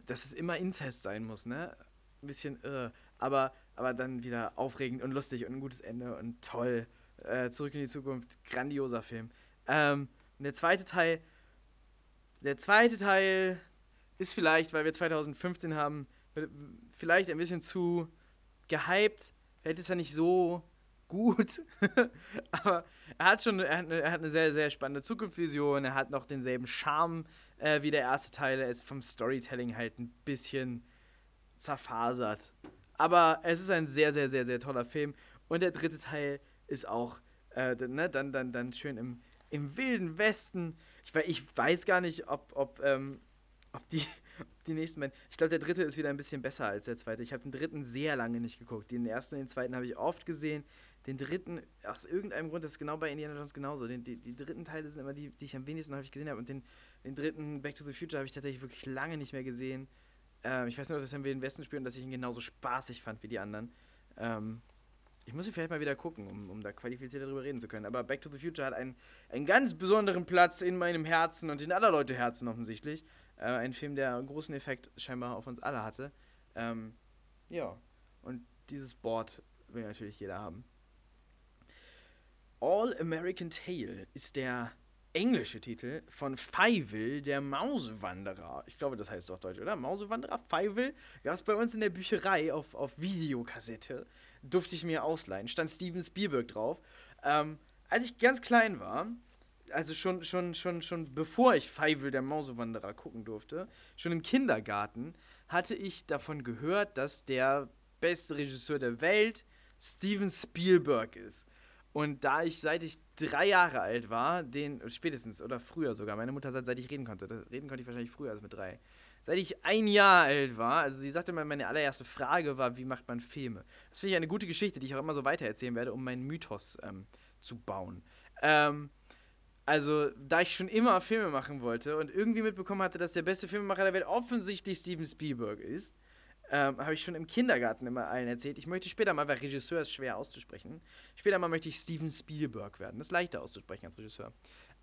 dass es immer Inzest sein muss, ne? Ein bisschen irre. Aber, aber dann wieder aufregend und lustig und ein gutes Ende und toll. Äh, Zurück in die Zukunft, grandioser Film. Ähm, der zweite Teil, der zweite Teil ist vielleicht, weil wir 2015 haben, vielleicht ein bisschen zu gehypt. Vielleicht ist er nicht so gut, aber er hat schon er hat eine, er hat eine sehr, sehr spannende Zukunftsvision. Er hat noch denselben Charme äh, wie der erste Teil. Er ist vom Storytelling halt ein bisschen zerfasert. Aber es ist ein sehr, sehr, sehr, sehr toller Film. Und der dritte Teil ist auch äh, ne, dann, dann, dann schön im, im wilden Westen. Ich, ich weiß gar nicht, ob, ob, ähm, ob die die nächsten beiden. Ich glaube, der dritte ist wieder ein bisschen besser als der zweite. Ich habe den dritten sehr lange nicht geguckt. Den ersten und den zweiten habe ich oft gesehen. Den dritten, aus irgendeinem Grund, das ist genau bei Indiana Jones genauso. Den, die, die dritten Teile sind immer die, die ich am wenigsten häufig gesehen habe. Und den, den dritten Back to the Future habe ich tatsächlich wirklich lange nicht mehr gesehen. Ähm, ich weiß nur, dass wir den Westen spielen dass ich ihn genauso spaßig fand wie die anderen. Ähm, ich muss ihn vielleicht mal wieder gucken, um, um da qualifiziert darüber reden zu können. Aber Back to the Future hat einen, einen ganz besonderen Platz in meinem Herzen und in aller Leute Herzen offensichtlich. Äh, ein Film, der einen großen Effekt scheinbar auf uns alle hatte. Ähm, ja, und dieses Board will natürlich jeder haben. All American Tale ist der englische Titel von Feivel, der Mausewanderer. Ich glaube, das heißt doch Deutsch, oder? Mausewanderer, Feivel. Gab es bei uns in der Bücherei auf, auf Videokassette. Durfte ich mir ausleihen. Stand Steven Spielberg drauf. Ähm, als ich ganz klein war, also schon, schon, schon, schon bevor ich Feivel der Mausewanderer gucken durfte, schon im Kindergarten, hatte ich davon gehört, dass der beste Regisseur der Welt Steven Spielberg ist. Und da ich, seit ich drei Jahre alt war, den, spätestens oder früher sogar, meine Mutter sagt, seit ich reden konnte, reden konnte ich wahrscheinlich früher als mit drei, seit ich ein Jahr alt war, also sie sagte mal, meine allererste Frage war, wie macht man Filme? Das finde ich eine gute Geschichte, die ich auch immer so weitererzählen werde, um meinen Mythos ähm, zu bauen. Ähm, also, da ich schon immer Filme machen wollte und irgendwie mitbekommen hatte, dass der beste Filmemacher der Welt offensichtlich Steven Spielberg ist, ähm, habe ich schon im Kindergarten immer allen erzählt. Ich möchte später mal, weil Regisseur ist schwer auszusprechen, später mal möchte ich Steven Spielberg werden. Das ist leichter auszusprechen als Regisseur.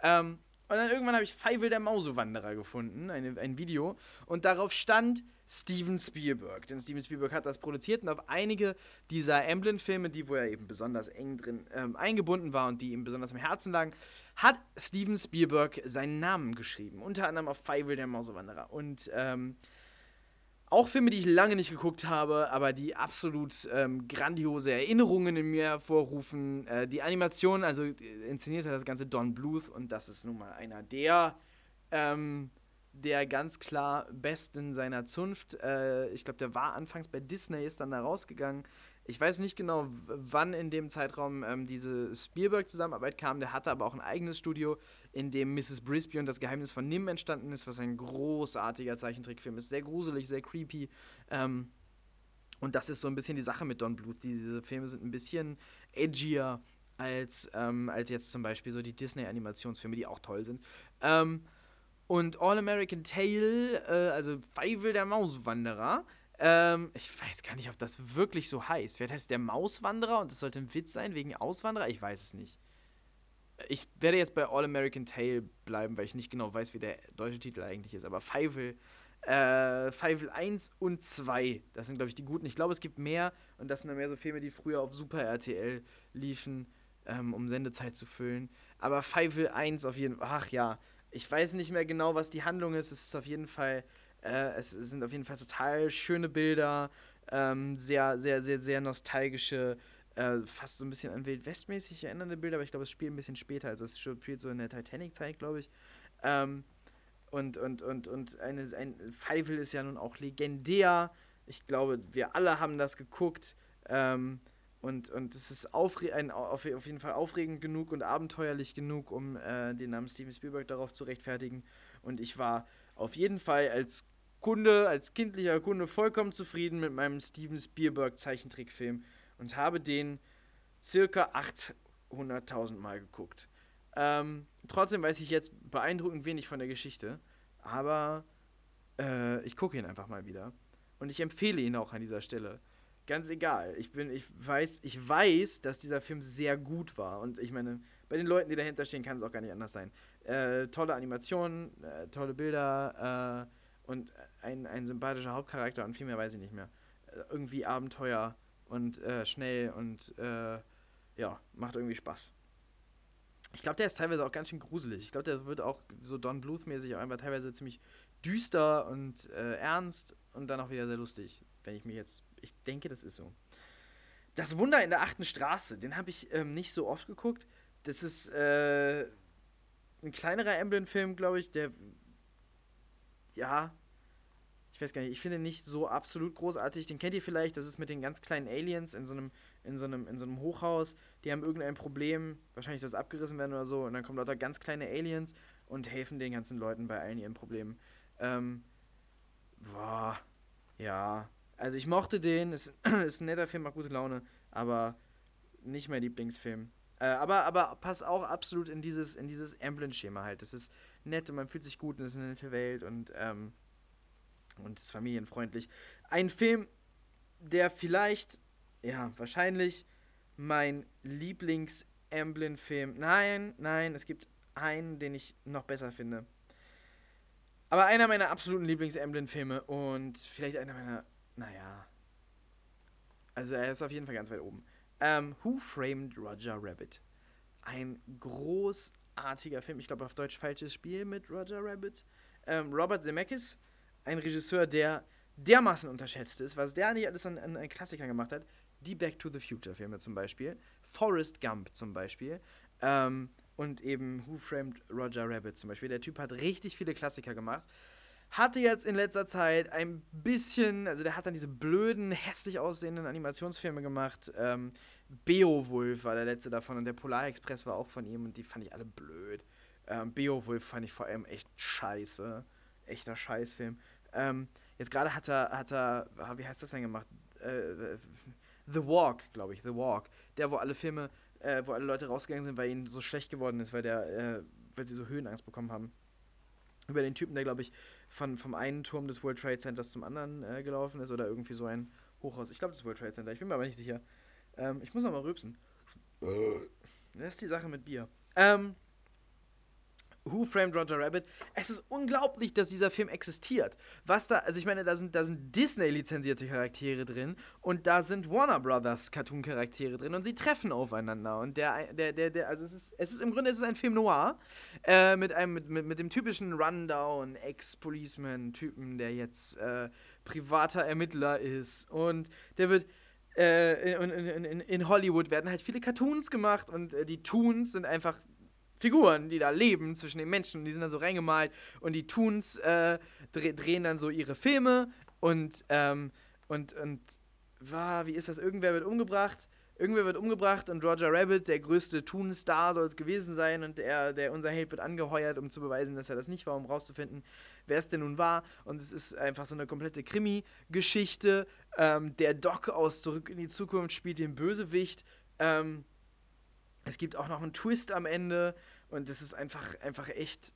Ähm, und dann irgendwann habe ich Feivel der Mausewanderer gefunden, eine, ein Video, und darauf stand Steven Spielberg. Denn Steven Spielberg hat das produziert und auf einige dieser Emblem-Filme, die wo er eben besonders eng drin ähm, eingebunden war und die ihm besonders am Herzen lagen, hat Steven Spielberg seinen Namen geschrieben. Unter anderem auf Feivel der Mausewanderer. Und ähm, auch Filme, die ich lange nicht geguckt habe, aber die absolut ähm, grandiose Erinnerungen in mir hervorrufen. Äh, die Animation, also äh, inszeniert hat das Ganze Don Bluth und das ist nun mal einer der, ähm, der ganz klar Besten seiner Zunft. Äh, ich glaube, der war anfangs bei Disney, ist dann da rausgegangen, ich weiß nicht genau, wann in dem Zeitraum ähm, diese Spielberg-Zusammenarbeit kam. Der hatte aber auch ein eigenes Studio, in dem Mrs. Brisby und das Geheimnis von Nim entstanden ist, was ein großartiger Zeichentrickfilm ist. Sehr gruselig, sehr creepy. Ähm, und das ist so ein bisschen die Sache mit Don Bluth. Diese Filme sind ein bisschen edgier als, ähm, als jetzt zum Beispiel so die Disney-Animationsfilme, die auch toll sind. Ähm, und All American Tale, äh, also Feivel der Mauswanderer, ähm, ich weiß gar nicht, ob das wirklich so heißt. Vielleicht heißt der Mauswanderer und das sollte ein Witz sein wegen Auswanderer? Ich weiß es nicht. Ich werde jetzt bei All American Tale bleiben, weil ich nicht genau weiß, wie der deutsche Titel eigentlich ist. Aber Feivel, äh, Feivel 1 und 2, das sind, glaube ich, die guten. Ich glaube, es gibt mehr und das sind dann mehr so Filme, die früher auf Super RTL liefen, ähm, um Sendezeit zu füllen. Aber Feivel 1 auf jeden Fall, ach ja, ich weiß nicht mehr genau, was die Handlung ist. Es ist auf jeden Fall äh, es sind auf jeden Fall total schöne Bilder, ähm, sehr, sehr, sehr, sehr nostalgische, äh, fast so ein bisschen an Wild Westmäßig erinnernde Bilder, aber ich glaube, es spielt ein bisschen später. Also es spielt so in der Titanic-Zeit, glaube ich. Ähm, und, und, und, und eine, ein Feivel ist ja nun auch legendär. Ich glaube, wir alle haben das geguckt. Ähm, und, und es ist aufre ein, auf, auf jeden Fall aufregend genug und abenteuerlich genug, um äh, den Namen Steven Spielberg darauf zu rechtfertigen. Und ich war auf jeden Fall als Kunde, als kindlicher Kunde vollkommen zufrieden mit meinem Steven Spielberg Zeichentrickfilm und habe den circa 800.000 Mal geguckt. Ähm, trotzdem weiß ich jetzt beeindruckend wenig von der Geschichte, aber äh, ich gucke ihn einfach mal wieder und ich empfehle ihn auch an dieser Stelle. Ganz egal. Ich bin, ich weiß, ich weiß, dass dieser Film sehr gut war und ich meine, bei den Leuten, die dahinter stehen, kann es auch gar nicht anders sein. Äh, tolle Animationen, äh, tolle Bilder, äh, und ein, ein sympathischer Hauptcharakter und viel mehr weiß ich nicht mehr. Äh, irgendwie Abenteuer und äh, schnell und äh, ja, macht irgendwie Spaß. Ich glaube, der ist teilweise auch ganz schön gruselig. Ich glaube, der wird auch so Don Bluth-mäßig einfach teilweise ziemlich düster und äh, ernst und dann auch wieder sehr lustig, wenn ich mir jetzt. Ich denke, das ist so. Das Wunder in der achten Straße, den habe ich ähm, nicht so oft geguckt. Das ist äh, ein kleinerer Emblem-Film, glaube ich, der ja, ich weiß gar nicht, ich finde nicht so absolut großartig. Den kennt ihr vielleicht, das ist mit den ganz kleinen Aliens in so einem, in so einem, in so einem Hochhaus. Die haben irgendein Problem, wahrscheinlich soll es abgerissen werden oder so, und dann kommen lauter ganz kleine Aliens und helfen den ganzen Leuten bei allen ihren Problemen. Ähm, boah, ja. Also ich mochte den, ist, ist ein netter Film, macht gute Laune, aber nicht mein Lieblingsfilm. Äh, aber, aber passt auch absolut in dieses, in dieses Emblem-Schema halt. Das ist nett und man fühlt sich gut und es ist eine nette Welt und, ähm, und ist familienfreundlich. Ein Film, der vielleicht, ja, wahrscheinlich mein Lieblings-Emblem-Film. Nein, nein, es gibt einen, den ich noch besser finde. Aber einer meiner absoluten Lieblings-Emblem-Filme und vielleicht einer meiner, naja. Also er ist auf jeden Fall ganz weit oben. Ähm, Who Framed Roger Rabbit? Ein großartiger artiger Film. Ich glaube auf Deutsch Falsches Spiel mit Roger Rabbit. Ähm, Robert Zemeckis, ein Regisseur, der dermaßen unterschätzt ist, was der nicht alles an, an, an Klassikern gemacht hat. Die Back to the Future Filme zum Beispiel. Forrest Gump zum Beispiel. Ähm, und eben Who Framed Roger Rabbit zum Beispiel. Der Typ hat richtig viele Klassiker gemacht. Hatte jetzt in letzter Zeit ein bisschen, also der hat dann diese blöden, hässlich aussehenden Animationsfilme gemacht. Ähm, Beowulf war der letzte davon und der Polar Express war auch von ihm und die fand ich alle blöd. Ähm, Beowulf fand ich vor allem echt scheiße. Echter Scheißfilm. Ähm, jetzt gerade hat er, hat er, ah, wie heißt das denn gemacht? Äh, The Walk, glaube ich, The Walk. Der, wo alle Filme, äh, wo alle Leute rausgegangen sind, weil ihnen so schlecht geworden ist, weil der, äh, weil sie so Höhenangst bekommen haben. Über den Typen, der, glaube ich, von, vom einen Turm des World Trade Centers zum anderen äh, gelaufen ist oder irgendwie so ein Hochhaus. Ich glaube, das World Trade Center, ich bin mir aber nicht sicher. Ähm, ich muss noch mal rübsen. Das ist die Sache mit Bier. Ähm, Who Framed Roger Rabbit. Es ist unglaublich, dass dieser Film existiert. Was da, also ich meine, da sind, da sind Disney-lizenzierte Charaktere drin und da sind Warner Brothers Cartoon-Charaktere drin und sie treffen aufeinander. Und der, der, der, der, also es ist, es ist im Grunde es ist ein Film noir äh, mit einem, mit, mit, mit dem typischen Rundown, Ex-Policeman-Typen, der jetzt äh, privater Ermittler ist. Und der wird. Äh, in, in, in, Hollywood werden halt viele Cartoons gemacht und äh, die Toons sind einfach Figuren, die da leben zwischen den Menschen. Die sind da so reingemalt und die Toons äh, dreh, drehen dann so ihre Filme und, ähm, und, und, war, wie ist das? Irgendwer wird umgebracht. Irgendwer wird umgebracht und Roger Rabbit, der größte Toon-Star, soll es gewesen sein und der, der, unser Held wird angeheuert, um zu beweisen, dass er das nicht war, um rauszufinden, wer es denn nun war. Und es ist einfach so eine komplette Krimi-Geschichte. Ähm, der Doc aus Zurück in die Zukunft spielt den Bösewicht. Ähm, es gibt auch noch einen Twist am Ende und es ist einfach, einfach echt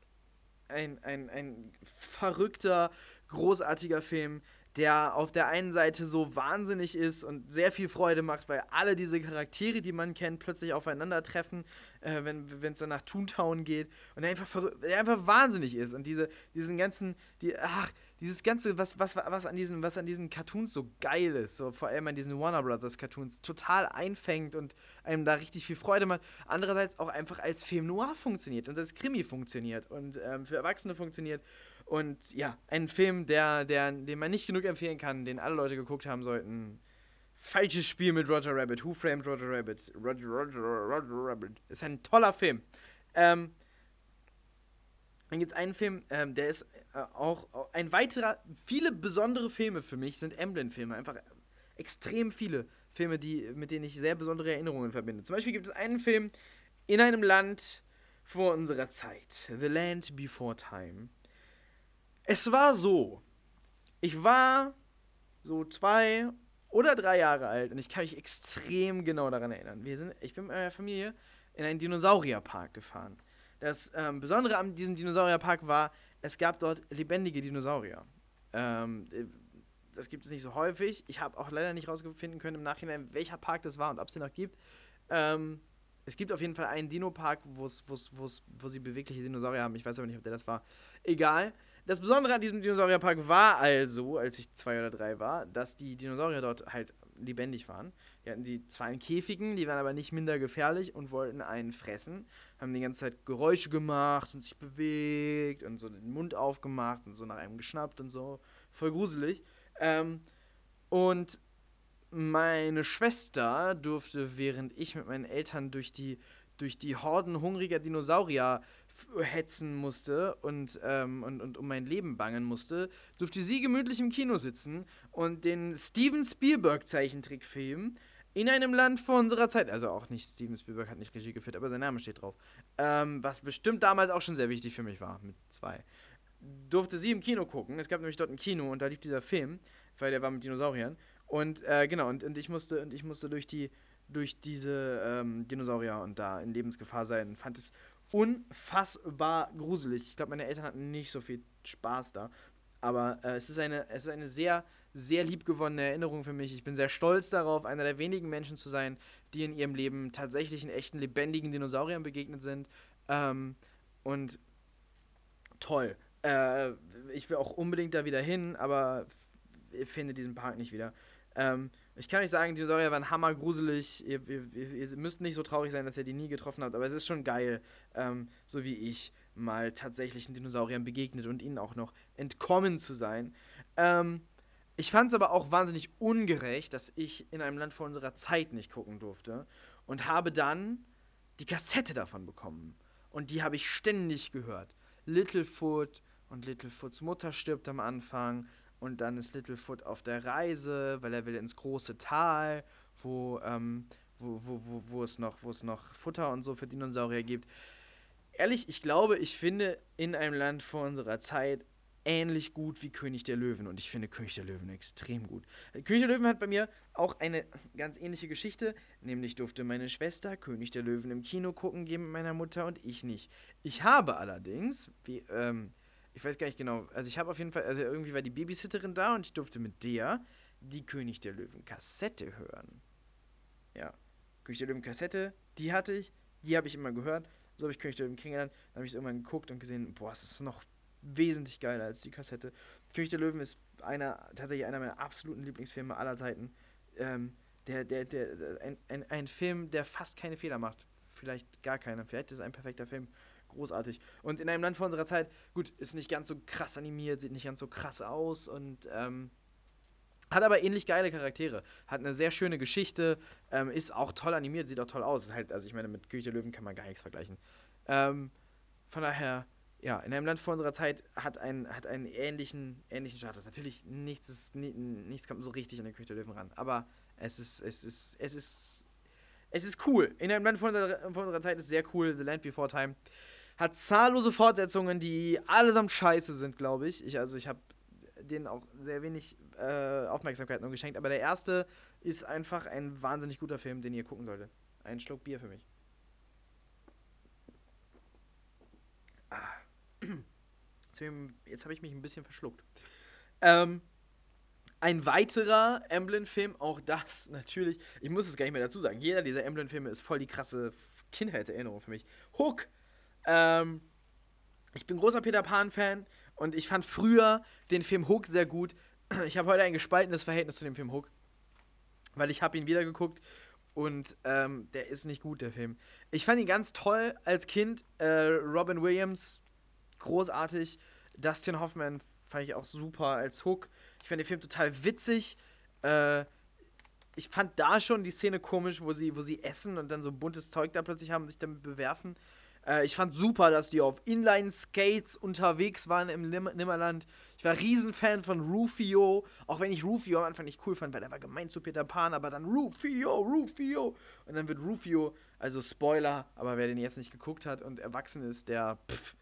ein, ein, ein verrückter, großartiger Film, der auf der einen Seite so wahnsinnig ist und sehr viel Freude macht, weil alle diese Charaktere, die man kennt, plötzlich aufeinandertreffen, äh, wenn es dann nach Toontown geht und der einfach, der einfach wahnsinnig ist und diese, diesen ganzen, die, ach, dieses ganze, was, was, was, an diesen, was an diesen Cartoons so geil ist, so vor allem an diesen Warner Brothers Cartoons, total einfängt und einem da richtig viel Freude macht. Andererseits auch einfach als Film noir funktioniert und als Krimi funktioniert und ähm, für Erwachsene funktioniert. Und ja, ein Film, der, der, den man nicht genug empfehlen kann, den alle Leute geguckt haben sollten. Falsches Spiel mit Roger Rabbit. Who Framed Roger Rabbit? Roger, Roger, Roger Rabbit. Ist ein toller Film. Ähm, dann gibt es einen Film, ähm, der ist äh, auch, ein weiterer. Viele besondere Filme für mich sind Emblem-Filme. Einfach extrem viele Filme, die, mit denen ich sehr besondere Erinnerungen verbinde. Zum Beispiel gibt es einen Film in einem Land vor unserer Zeit. The Land Before Time. Es war so, ich war so zwei oder drei Jahre alt und ich kann mich extrem genau daran erinnern. Wir sind, ich bin mit meiner Familie in einen Dinosaurierpark gefahren. Das ähm, Besondere an diesem Dinosaurierpark war, es gab dort lebendige Dinosaurier. Ähm, das gibt es nicht so häufig. Ich habe auch leider nicht rausfinden können im Nachhinein, welcher Park das war und ob es den noch gibt. Ähm, es gibt auf jeden Fall einen Dino-Park, wo sie bewegliche Dinosaurier haben. Ich weiß aber nicht, ob der das war. Egal. Das Besondere an diesem Dinosaurierpark war also, als ich zwei oder drei war, dass die Dinosaurier dort halt lebendig waren. Die hatten die zwar in Käfigen, die waren aber nicht minder gefährlich und wollten einen fressen. Haben die ganze Zeit Geräusche gemacht und sich bewegt und so den Mund aufgemacht und so nach einem geschnappt und so. Voll gruselig. Ähm, und meine Schwester durfte, während ich mit meinen Eltern durch die, durch die Horden hungriger Dinosaurier hetzen musste und, ähm, und, und um mein Leben bangen musste, durfte sie gemütlich im Kino sitzen und den Steven Spielberg-Zeichentrickfilm in einem Land vor unserer Zeit, also auch nicht Steven Spielberg hat nicht Regie geführt, aber sein Name steht drauf, ähm, was bestimmt damals auch schon sehr wichtig für mich war, mit zwei, durfte sie im Kino gucken. Es gab nämlich dort ein Kino und da lief dieser Film, weil der war mit Dinosauriern. Und äh, genau, und, und ich musste, und ich musste durch die, durch diese ähm, Dinosaurier und da in Lebensgefahr sein. Fand es unfassbar gruselig. Ich glaube, meine Eltern hatten nicht so viel Spaß da. Aber äh, es, ist eine, es ist eine sehr, sehr liebgewonnene Erinnerung für mich. Ich bin sehr stolz darauf, einer der wenigen Menschen zu sein, die in ihrem Leben tatsächlich in echten, lebendigen Dinosauriern begegnet sind. Ähm, und toll. Äh, ich will auch unbedingt da wieder hin, aber finde diesen Park nicht wieder. Ähm, ich kann euch sagen, Dinosaurier waren hammergruselig. Ihr, ihr, ihr, müsst nicht so traurig sein, dass ihr die nie getroffen habt, aber es ist schon geil, ähm, so wie ich, mal tatsächlichen Dinosauriern begegnet und ihnen auch noch entkommen zu sein. Ähm, ich fand es aber auch wahnsinnig ungerecht, dass ich in einem Land vor unserer Zeit nicht gucken durfte. und habe dann die Kassette davon bekommen. Und die habe ich ständig gehört. Littlefoot und Littlefoots Mutter stirbt am Anfang. Und dann ist Littlefoot auf der Reise, weil er will ins große Tal, wo, ähm, wo, wo, wo, wo, es noch, wo es noch Futter und so für Dinosaurier gibt. Ehrlich, ich glaube, ich finde in einem Land vor unserer Zeit ähnlich gut wie König der Löwen. Und ich finde König der Löwen extrem gut. König der Löwen hat bei mir auch eine ganz ähnliche Geschichte. Nämlich durfte meine Schwester König der Löwen im Kino gucken gehen mit meiner Mutter und ich nicht. Ich habe allerdings, wie, ähm, ich weiß gar nicht genau, also ich habe auf jeden Fall, also irgendwie war die Babysitterin da und ich durfte mit der die König der Löwen Kassette hören. Ja, König der Löwen Kassette, die hatte ich, die habe ich immer gehört. So habe ich König der Löwen kennengelernt. Dann habe ich es irgendwann geguckt und gesehen, boah, es ist noch wesentlich geiler als die Kassette. König der Löwen ist einer, tatsächlich einer meiner absoluten Lieblingsfilme aller Zeiten. Ähm, der, der, der, ein, ein, ein Film, der fast keine Fehler macht. Vielleicht gar keine. Vielleicht ist es ein perfekter Film. Großartig. Und in einem Land vor unserer Zeit, gut, ist nicht ganz so krass animiert, sieht nicht ganz so krass aus und ähm, hat aber ähnlich geile Charaktere. Hat eine sehr schöne Geschichte, ähm, ist auch toll animiert, sieht auch toll aus. Ist halt, also ich meine, mit der Löwen kann man gar nichts vergleichen. Ähm, von daher, ja, in einem Land vor unserer Zeit hat, ein, hat einen ähnlichen, ähnlichen Status. Natürlich, nichts, ist, nichts kommt so richtig an den der Löwen ran. Aber es ist, es ist, es ist, es ist cool. In einem Land vor unserer, vor unserer Zeit ist sehr cool. The Land Before Time hat zahllose Fortsetzungen, die allesamt scheiße sind, glaube ich. ich. Also ich habe denen auch sehr wenig äh, Aufmerksamkeit nur geschenkt. Aber der erste ist einfach ein wahnsinnig guter Film, den ihr gucken solltet. Ein Schluck Bier für mich. Ah. Jetzt habe ich mich ein bisschen verschluckt. Ähm, ein weiterer Emblem-Film, auch das natürlich, ich muss es gar nicht mehr dazu sagen, jeder dieser Emblem-Filme ist voll die krasse Kindheitserinnerung für mich. Hook! Ähm, ich bin großer Peter Pan-Fan und ich fand früher den Film Hook sehr gut. Ich habe heute ein gespaltenes Verhältnis zu dem Film Hook, weil ich habe ihn wieder geguckt und ähm, der ist nicht gut, der Film. Ich fand ihn ganz toll als Kind. Äh, Robin Williams, großartig. Dustin Hoffman fand ich auch super als Hook. Ich fand den Film total witzig. Äh, ich fand da schon die Szene komisch, wo sie, wo sie essen und dann so buntes Zeug da plötzlich haben und sich damit bewerfen. Äh, ich fand super, dass die auf Inline-Skates unterwegs waren im Nim Nimmerland. Ich war Riesenfan von Rufio, auch wenn ich Rufio am Anfang nicht cool fand, weil er war gemein zu Peter Pan, aber dann Rufio, Rufio. Und dann wird Rufio, also Spoiler, aber wer den jetzt nicht geguckt hat und erwachsen ist, der, pff,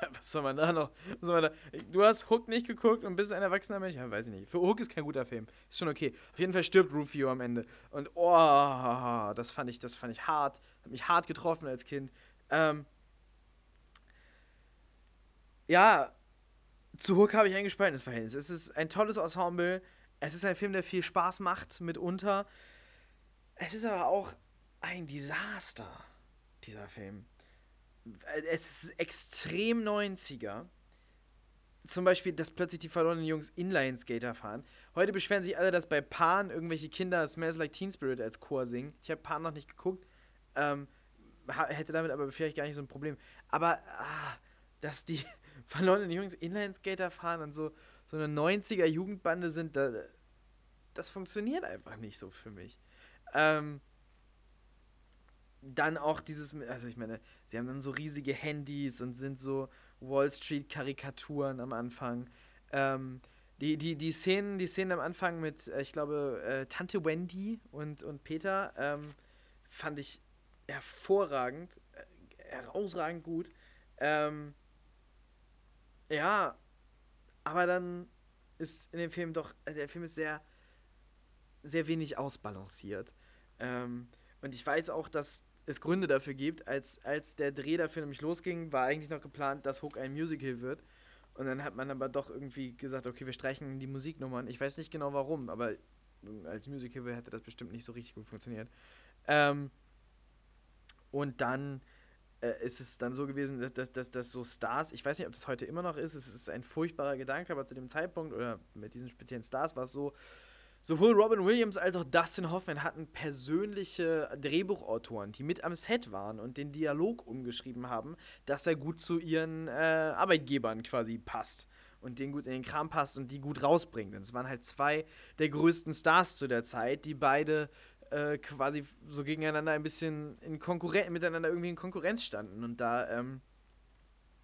was soll man da noch? Man da? Du hast Hook nicht geguckt und bist ein erwachsener Mensch? Ja, weiß ich nicht. Für Hook ist kein guter Film. Ist schon okay. Auf jeden Fall stirbt Rufio am Ende. Und oh, das fand ich, das fand ich hart. Hat mich hart getroffen als Kind. Ähm, ja, zu Hook habe ich ein gespaltenes Verhältnis. Es ist ein tolles Ensemble. Es ist ein Film, der viel Spaß macht mitunter. Es ist aber auch ein Desaster, dieser Film. Es ist extrem 90er. Zum Beispiel, dass plötzlich die verlorenen Jungs Inline-Skater fahren. Heute beschweren sich alle, dass bei Pan irgendwelche Kinder Smells Like Teen Spirit als Chor singen. Ich habe Pan noch nicht geguckt. Ähm, hätte damit aber vielleicht gar nicht so ein Problem. Aber, ah, dass die verlorenen Jungs Inline-Skater fahren und so, so eine 90er-Jugendbande sind, da, das funktioniert einfach nicht so für mich. Ähm, dann auch dieses, also ich meine, sie haben dann so riesige Handys und sind so Wall Street-Karikaturen am Anfang. Ähm, die, die, die Szenen, die Szenen am Anfang mit, äh, ich glaube, äh, Tante Wendy und, und Peter, ähm, fand ich hervorragend, äh, herausragend gut. Ähm, ja, aber dann ist in dem Film doch, äh, der Film ist sehr, sehr wenig ausbalanciert. Ähm, und ich weiß auch, dass es Gründe dafür gibt. Als, als der Dreh dafür nämlich losging, war eigentlich noch geplant, dass Hook ein Musical wird. Und dann hat man aber doch irgendwie gesagt, okay, wir streichen die Musiknummern. Ich weiß nicht genau warum, aber als Musical hätte das bestimmt nicht so richtig gut funktioniert. Ähm, und dann äh, ist es dann so gewesen, dass, dass, dass, dass so Stars, ich weiß nicht, ob das heute immer noch ist, es ist ein furchtbarer Gedanke, aber zu dem Zeitpunkt oder mit diesen speziellen Stars war es so, sowohl Robin Williams als auch Dustin Hoffman hatten persönliche Drehbuchautoren, die mit am Set waren und den Dialog umgeschrieben haben, dass er gut zu ihren äh, Arbeitgebern quasi passt und den gut in den Kram passt und die gut rausbringt. Und es waren halt zwei der größten Stars zu der Zeit, die beide äh, quasi so gegeneinander ein bisschen in Konkurrenz, miteinander irgendwie in Konkurrenz standen und da ähm,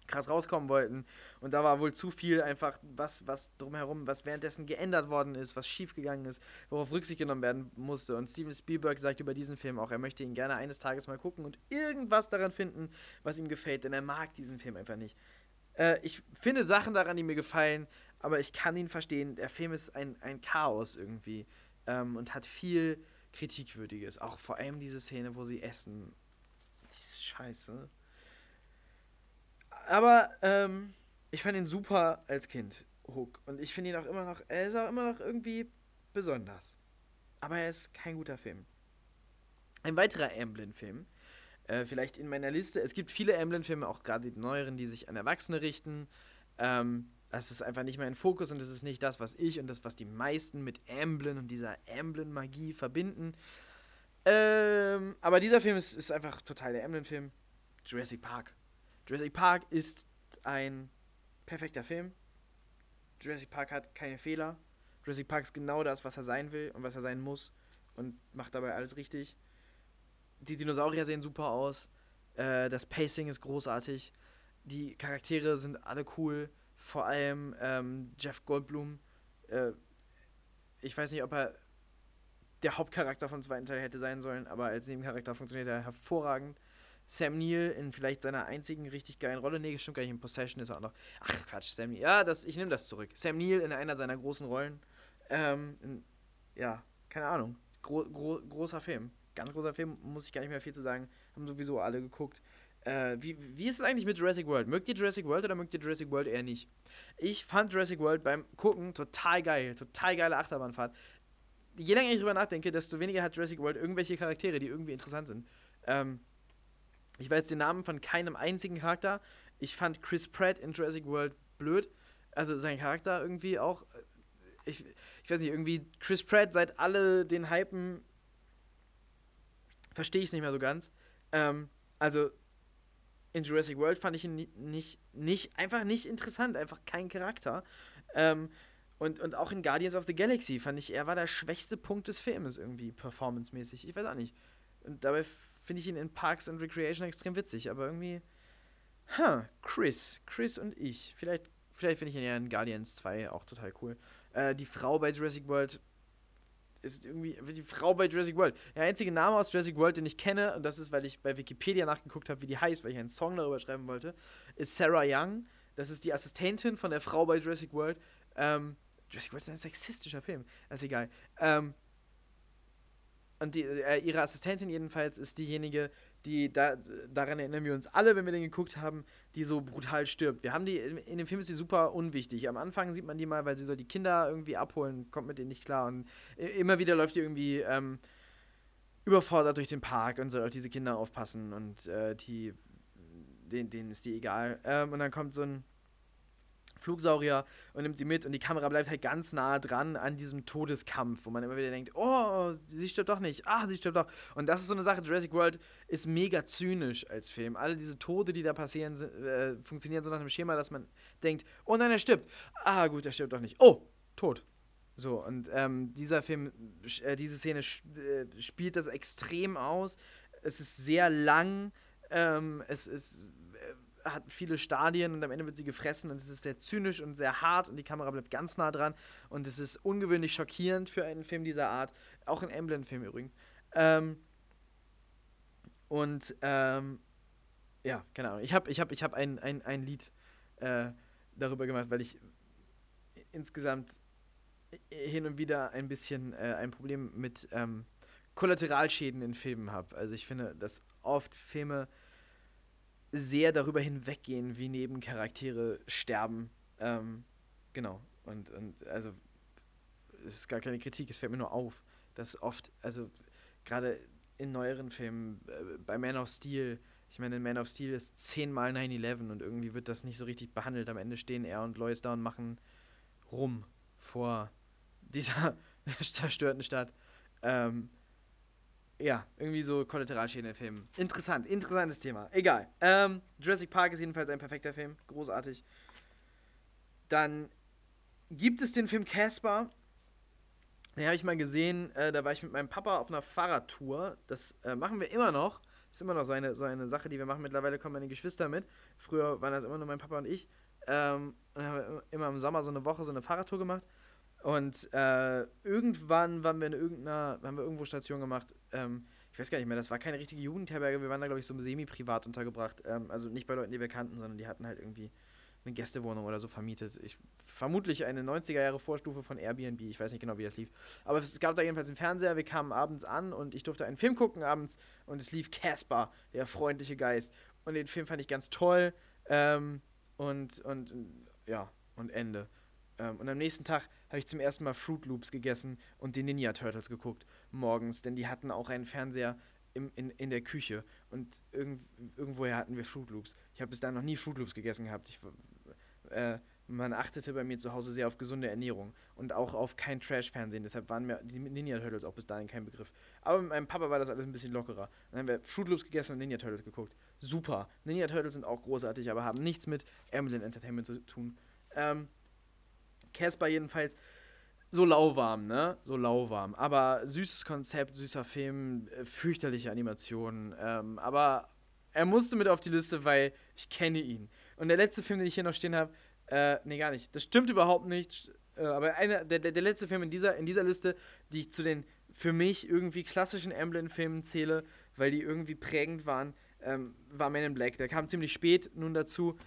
krass rauskommen wollten. Und da war wohl zu viel einfach, was, was drumherum, was währenddessen geändert worden ist, was schiefgegangen ist, worauf Rücksicht genommen werden musste. Und Steven Spielberg sagt über diesen Film auch, er möchte ihn gerne eines Tages mal gucken und irgendwas daran finden, was ihm gefällt, denn er mag diesen Film einfach nicht. Äh, ich finde Sachen daran, die mir gefallen, aber ich kann ihn verstehen. Der Film ist ein, ein Chaos irgendwie ähm, und hat viel Kritikwürdiges. Auch vor allem diese Szene, wo sie essen. Die ist scheiße. Aber ähm, ich fand ihn super als Kind, Hook. Und ich finde ihn auch immer noch, er ist auch immer noch irgendwie besonders. Aber er ist kein guter Film. Ein weiterer Amblin-Film, äh, vielleicht in meiner Liste. Es gibt viele Amblin-Filme, auch gerade die neueren, die sich an Erwachsene richten. Ähm, das ist einfach nicht mein Fokus und das ist nicht das, was ich und das, was die meisten mit Amblin und dieser Amblin-Magie verbinden. Ähm, aber dieser Film ist, ist einfach total der Amblin-Film. Jurassic Park. Jurassic Park ist ein perfekter Film. Jurassic Park hat keine Fehler. Jurassic Park ist genau das, was er sein will und was er sein muss und macht dabei alles richtig. Die Dinosaurier sehen super aus. Äh, das Pacing ist großartig. Die Charaktere sind alle cool. Vor allem ähm, Jeff Goldblum. Äh, ich weiß nicht, ob er der Hauptcharakter vom zweiten Teil hätte sein sollen, aber als Nebencharakter funktioniert er hervorragend. Sam Neill in vielleicht seiner einzigen richtig geilen Rolle. Nee, stimmt gar nicht. In Possession ist er auch noch. Ach, Quatsch, Sam Neill. Ja, das, ich nehme das zurück. Sam Neill in einer seiner großen Rollen. Ähm, in, ja, keine Ahnung. Gro gro großer Film. Ganz großer Film, muss ich gar nicht mehr viel zu sagen. Haben sowieso alle geguckt. Äh, wie, wie ist es eigentlich mit Jurassic World? Mögt ihr Jurassic World oder mögt ihr Jurassic World eher nicht? Ich fand Jurassic World beim Gucken total geil. Total geile Achterbahnfahrt. Je länger ich drüber nachdenke, desto weniger hat Jurassic World irgendwelche Charaktere, die irgendwie interessant sind. Ähm, ich weiß den Namen von keinem einzigen Charakter. Ich fand Chris Pratt in Jurassic World blöd. Also sein Charakter irgendwie auch. Äh, ich, ich weiß nicht, irgendwie Chris Pratt, seit alle den Hypen, verstehe ich es nicht mehr so ganz. Ähm, also in Jurassic World fand ich ihn nicht, nicht, einfach nicht interessant, einfach kein Charakter. Ähm, und, und auch in Guardians of the Galaxy fand ich, er war der schwächste Punkt des Filmes irgendwie, performancemäßig. Ich weiß auch nicht. Und dabei finde ich ihn in Parks and Recreation extrem witzig, aber irgendwie. Ha, huh, Chris. Chris und ich. Vielleicht, vielleicht finde ich ihn ja in Guardians 2 auch total cool. Äh, die Frau bei Jurassic World ist irgendwie. Die Frau bei Jurassic World. Der einzige Name aus Jurassic World, den ich kenne, und das ist, weil ich bei Wikipedia nachgeguckt habe, wie die heißt, weil ich einen Song darüber schreiben wollte, ist Sarah Young. Das ist die Assistentin von der Frau bei Jurassic World. Ähm, Jurassic World ist ein sexistischer Film. Das ist egal. Ähm, und die, äh, ihre Assistentin jedenfalls ist diejenige, die, da, daran erinnern wir uns alle, wenn wir den geguckt haben, die so brutal stirbt. Wir haben die, in dem Film ist sie super unwichtig. Am Anfang sieht man die mal, weil sie soll die Kinder irgendwie abholen, kommt mit denen nicht klar. Und immer wieder läuft die irgendwie ähm, überfordert durch den Park und soll auf diese Kinder aufpassen. Und äh, die, denen, denen ist die egal. Ähm, und dann kommt so ein Flugsaurier und nimmt sie mit und die Kamera bleibt halt ganz nah dran an diesem Todeskampf, wo man immer wieder denkt, oh, sie stirbt doch nicht, ah, sie stirbt doch. Und das ist so eine Sache, Jurassic World ist mega zynisch als Film. Alle diese Tode, die da passieren, äh, funktionieren so nach dem Schema, dass man denkt, oh nein, er stirbt. Ah, gut, er stirbt doch nicht. Oh, tot. So, und ähm, dieser Film, äh, diese Szene äh, spielt das extrem aus. Es ist sehr lang. Ähm, es ist hat viele Stadien und am Ende wird sie gefressen und es ist sehr zynisch und sehr hart und die Kamera bleibt ganz nah dran und es ist ungewöhnlich schockierend für einen Film dieser Art. Auch ein Emblem-Film übrigens. Ähm, und ähm, ja, Ahnung. Ich habe ich hab, ich hab ein, ein, ein Lied äh, darüber gemacht, weil ich insgesamt hin und wieder ein bisschen äh, ein Problem mit ähm, Kollateralschäden in Filmen habe. Also ich finde, dass oft Filme sehr darüber hinweggehen, wie Nebencharaktere sterben. Ähm, genau. Und, und also, es ist gar keine Kritik, es fällt mir nur auf, dass oft, also gerade in neueren Filmen, äh, bei Man of Steel, ich meine, in Man of Steel ist zehnmal 9-11 und irgendwie wird das nicht so richtig behandelt. Am Ende stehen er und Lois da und machen rum vor dieser zerstörten Stadt. Ähm, ja, irgendwie so Kollateralschäden in Filmen. Interessant, interessantes Thema. Egal. Ähm, Jurassic Park ist jedenfalls ein perfekter Film. Großartig. Dann gibt es den Film Casper. Ja, habe ich mal gesehen, äh, da war ich mit meinem Papa auf einer Fahrradtour. Das äh, machen wir immer noch. Ist immer noch so eine, so eine Sache, die wir machen. Mittlerweile kommen meine Geschwister mit. Früher waren das immer nur mein Papa und ich. Ähm, und dann haben wir immer im Sommer so eine Woche so eine Fahrradtour gemacht. Und äh, irgendwann waren wir in irgendeiner, haben wir irgendwo Station gemacht. Ähm, ich weiß gar nicht mehr, das war keine richtige Jugendherberge. Wir waren da, glaube ich, so semi-privat untergebracht. Ähm, also nicht bei Leuten, die wir kannten, sondern die hatten halt irgendwie eine Gästewohnung oder so vermietet. Ich vermutlich eine 90er Jahre Vorstufe von Airbnb. Ich weiß nicht genau, wie das lief. Aber es gab da jedenfalls einen Fernseher. Wir kamen abends an und ich durfte einen Film gucken abends und es lief Casper, der freundliche Geist. Und den Film fand ich ganz toll. Ähm, und, und ja, und Ende. Ähm, und am nächsten Tag habe ich zum ersten Mal Fruit Loops gegessen und die Ninja Turtles geguckt morgens, denn die hatten auch einen Fernseher im, in, in der Küche und irgend, irgendwoher hatten wir Fruit Loops. Ich habe bis dahin noch nie Fruit Loops gegessen gehabt. Ich, äh, man achtete bei mir zu Hause sehr auf gesunde Ernährung und auch auf kein Trash-Fernsehen. Deshalb waren mir die Ninja Turtles auch bis dahin kein Begriff. Aber mit meinem Papa war das alles ein bisschen lockerer. Dann haben wir Fruit Loops gegessen und Ninja Turtles geguckt. Super. Ninja Turtles sind auch großartig, aber haben nichts mit Amblin Entertainment zu tun. Ähm, Casper jedenfalls so lauwarm, ne? So lauwarm. Aber süßes Konzept, süßer Film, äh, fürchterliche Animationen. Ähm, aber er musste mit auf die Liste, weil ich kenne ihn. Und der letzte Film, den ich hier noch stehen habe, äh, nee, gar nicht. Das stimmt überhaupt nicht. Äh, aber einer, der, der, letzte Film in dieser, in dieser Liste, die ich zu den für mich irgendwie klassischen Amblin-Filmen zähle, weil die irgendwie prägend waren, ähm, war Man in Black. Der kam ziemlich spät nun dazu.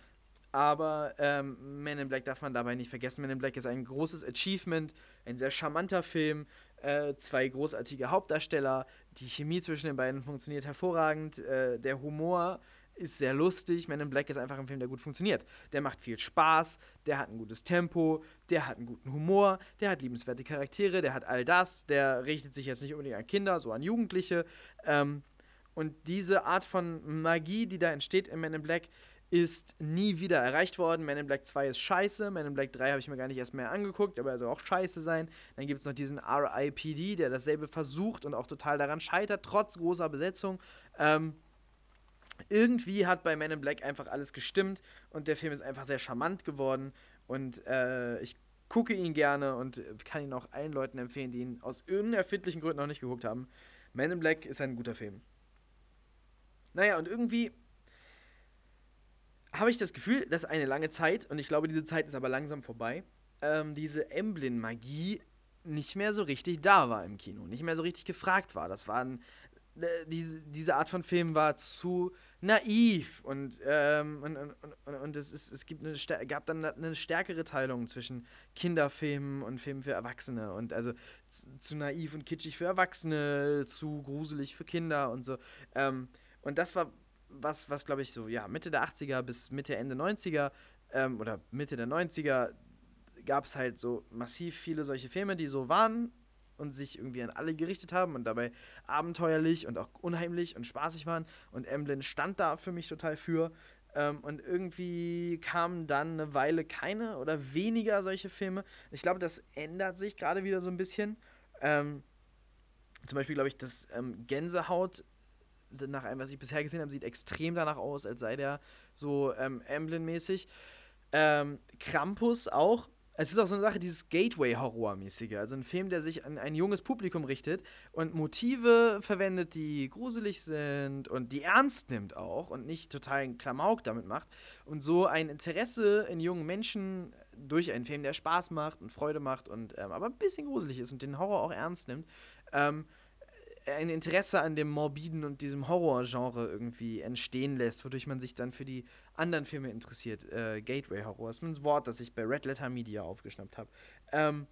Aber ähm, Men in Black darf man dabei nicht vergessen. Men in Black ist ein großes Achievement, ein sehr charmanter Film, äh, zwei großartige Hauptdarsteller. Die Chemie zwischen den beiden funktioniert hervorragend. Äh, der Humor ist sehr lustig. Men in Black ist einfach ein Film, der gut funktioniert. Der macht viel Spaß, der hat ein gutes Tempo, der hat einen guten Humor, der hat liebenswerte Charaktere, der hat all das. Der richtet sich jetzt nicht unbedingt an Kinder, so an Jugendliche. Ähm, und diese Art von Magie, die da entsteht in Men in Black, ist nie wieder erreicht worden. Man in Black 2 ist scheiße. Man in Black 3 habe ich mir gar nicht erst mehr angeguckt, aber er soll auch scheiße sein. Dann gibt es noch diesen RIPD, der dasselbe versucht und auch total daran scheitert, trotz großer Besetzung. Ähm, irgendwie hat bei Man in Black einfach alles gestimmt und der Film ist einfach sehr charmant geworden und äh, ich gucke ihn gerne und kann ihn auch allen Leuten empfehlen, die ihn aus unerfindlichen Gründen noch nicht geguckt haben. Man in Black ist ein guter Film. Naja, und irgendwie habe ich das Gefühl, dass eine lange Zeit, und ich glaube, diese Zeit ist aber langsam vorbei, ähm, diese Emblem-Magie nicht mehr so richtig da war im Kino, nicht mehr so richtig gefragt war. Das waren äh, diese, diese Art von Film war zu naiv und, ähm, und, und, und, und, es, ist, es gibt eine, gab dann eine stärkere Teilung zwischen Kinderfilmen und Filmen für Erwachsene und also zu, zu naiv und kitschig für Erwachsene, zu gruselig für Kinder und so. Ähm, und das war was, was glaube ich, so, ja, Mitte der 80er bis Mitte, Ende 90er ähm, oder Mitte der 90er gab es halt so massiv viele solche Filme, die so waren und sich irgendwie an alle gerichtet haben und dabei abenteuerlich und auch unheimlich und spaßig waren. Und Emblem stand da für mich total für. Ähm, und irgendwie kamen dann eine Weile keine oder weniger solche Filme. Ich glaube, das ändert sich gerade wieder so ein bisschen. Ähm, zum Beispiel glaube ich, dass ähm, Gänsehaut nach allem, was ich bisher gesehen habe, sieht extrem danach aus, als sei der so ähm, Emblem-mäßig. Ähm, Krampus auch. Es ist auch so eine Sache, dieses Gateway-Horror-mäßige. Also ein Film, der sich an ein junges Publikum richtet und Motive verwendet, die gruselig sind und die ernst nimmt auch und nicht total einen Klamauk damit macht. Und so ein Interesse in jungen Menschen durch einen Film, der Spaß macht und Freude macht und ähm, aber ein bisschen gruselig ist und den Horror auch ernst nimmt. Ähm, ein Interesse an dem Morbiden und diesem Horrorgenre irgendwie entstehen lässt, wodurch man sich dann für die anderen Filme interessiert. Äh, Gateway Horror ist ein Wort, das ich bei Red Letter Media aufgeschnappt habe. Ähm,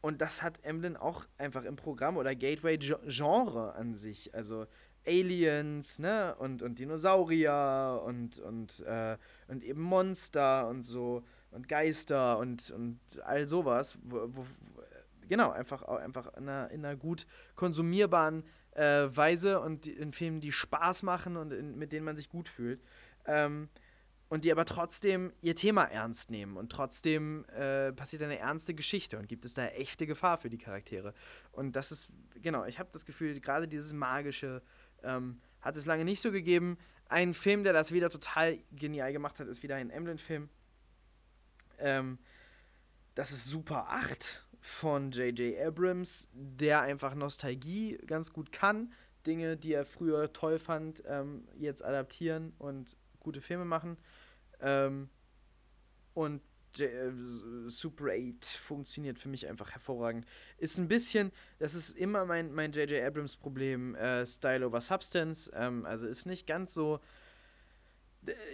und das hat Emblem auch einfach im Programm oder Gateway Genre an sich. Also Aliens, ne? Und, und Dinosaurier und, und, äh, und eben Monster und so und Geister und, und all sowas, wo, wo, genau, einfach, einfach in einer, in einer gut konsumierbaren äh, Weise und in Filmen, die Spaß machen und in, mit denen man sich gut fühlt. Ähm, und die aber trotzdem ihr Thema ernst nehmen und trotzdem äh, passiert eine ernste Geschichte und gibt es da echte Gefahr für die Charaktere. Und das ist, genau, ich habe das Gefühl, gerade dieses Magische ähm, hat es lange nicht so gegeben. Ein Film, der das wieder total genial gemacht hat, ist wieder ein Emblem-Film. Ähm, das ist Super 8 von J.J. Abrams, der einfach Nostalgie ganz gut kann. Dinge, die er früher toll fand, ähm, jetzt adaptieren und gute Filme machen. Ähm, und J äh, Super 8 funktioniert für mich einfach hervorragend. Ist ein bisschen, das ist immer mein, mein J.J. Abrams Problem, äh, Style over Substance. Ähm, also ist nicht ganz so.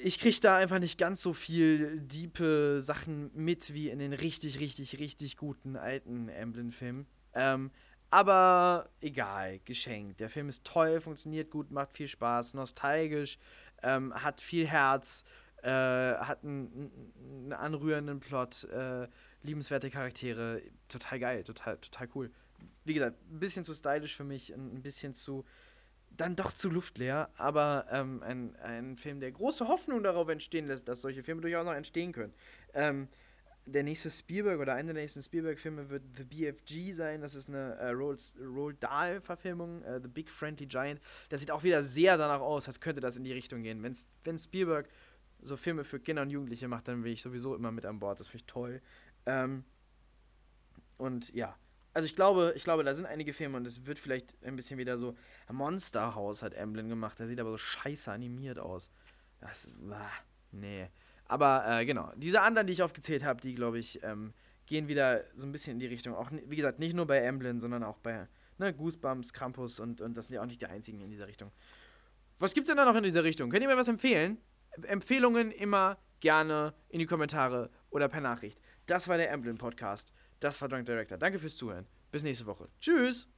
Ich kriege da einfach nicht ganz so viel diepe Sachen mit wie in den richtig, richtig, richtig guten alten Emblem-Filmen. Ähm, aber egal, geschenkt. Der Film ist toll, funktioniert gut, macht viel Spaß, nostalgisch, ähm, hat viel Herz äh, hat einen, anrührenden Plot, äh, liebenswerte Charaktere, total geil, total, total cool. Wie gesagt, ein bisschen zu stylisch für mich, ein bisschen zu, dann doch zu luftleer, aber ähm, ein, ein Film, der große Hoffnung darauf entstehen lässt, dass solche Filme durchaus noch entstehen können. Ähm, der nächste Spielberg oder einer der nächsten Spielberg-Filme wird The BFG sein. Das ist eine äh, Roald, Dahl-Verfilmung, äh, The Big Friendly Giant. Das sieht auch wieder sehr danach aus, als könnte das in die Richtung gehen. Wenn's, wenn Spielberg so Filme für Kinder und Jugendliche macht, dann bin ich sowieso immer mit an Bord. Das finde ich toll. Ähm, und ja, also ich glaube, ich glaube, da sind einige Filme und es wird vielleicht ein bisschen wieder so. Monster House hat Emblem gemacht, der sieht aber so scheiße animiert aus. Das ist. Ah, nee. Aber äh, genau, diese anderen, die ich aufgezählt habe, die glaube ich, ähm, gehen wieder so ein bisschen in die Richtung. Auch, wie gesagt, nicht nur bei Emblem, sondern auch bei ne, Goosebumps, Krampus und, und das sind ja auch nicht die einzigen in dieser Richtung. Was gibt's denn da noch in dieser Richtung? Könnt ihr mir was empfehlen? Empfehlungen immer gerne in die Kommentare oder per Nachricht. Das war der Emblem Podcast. Das war Drunk Director. Danke fürs Zuhören. Bis nächste Woche. Tschüss.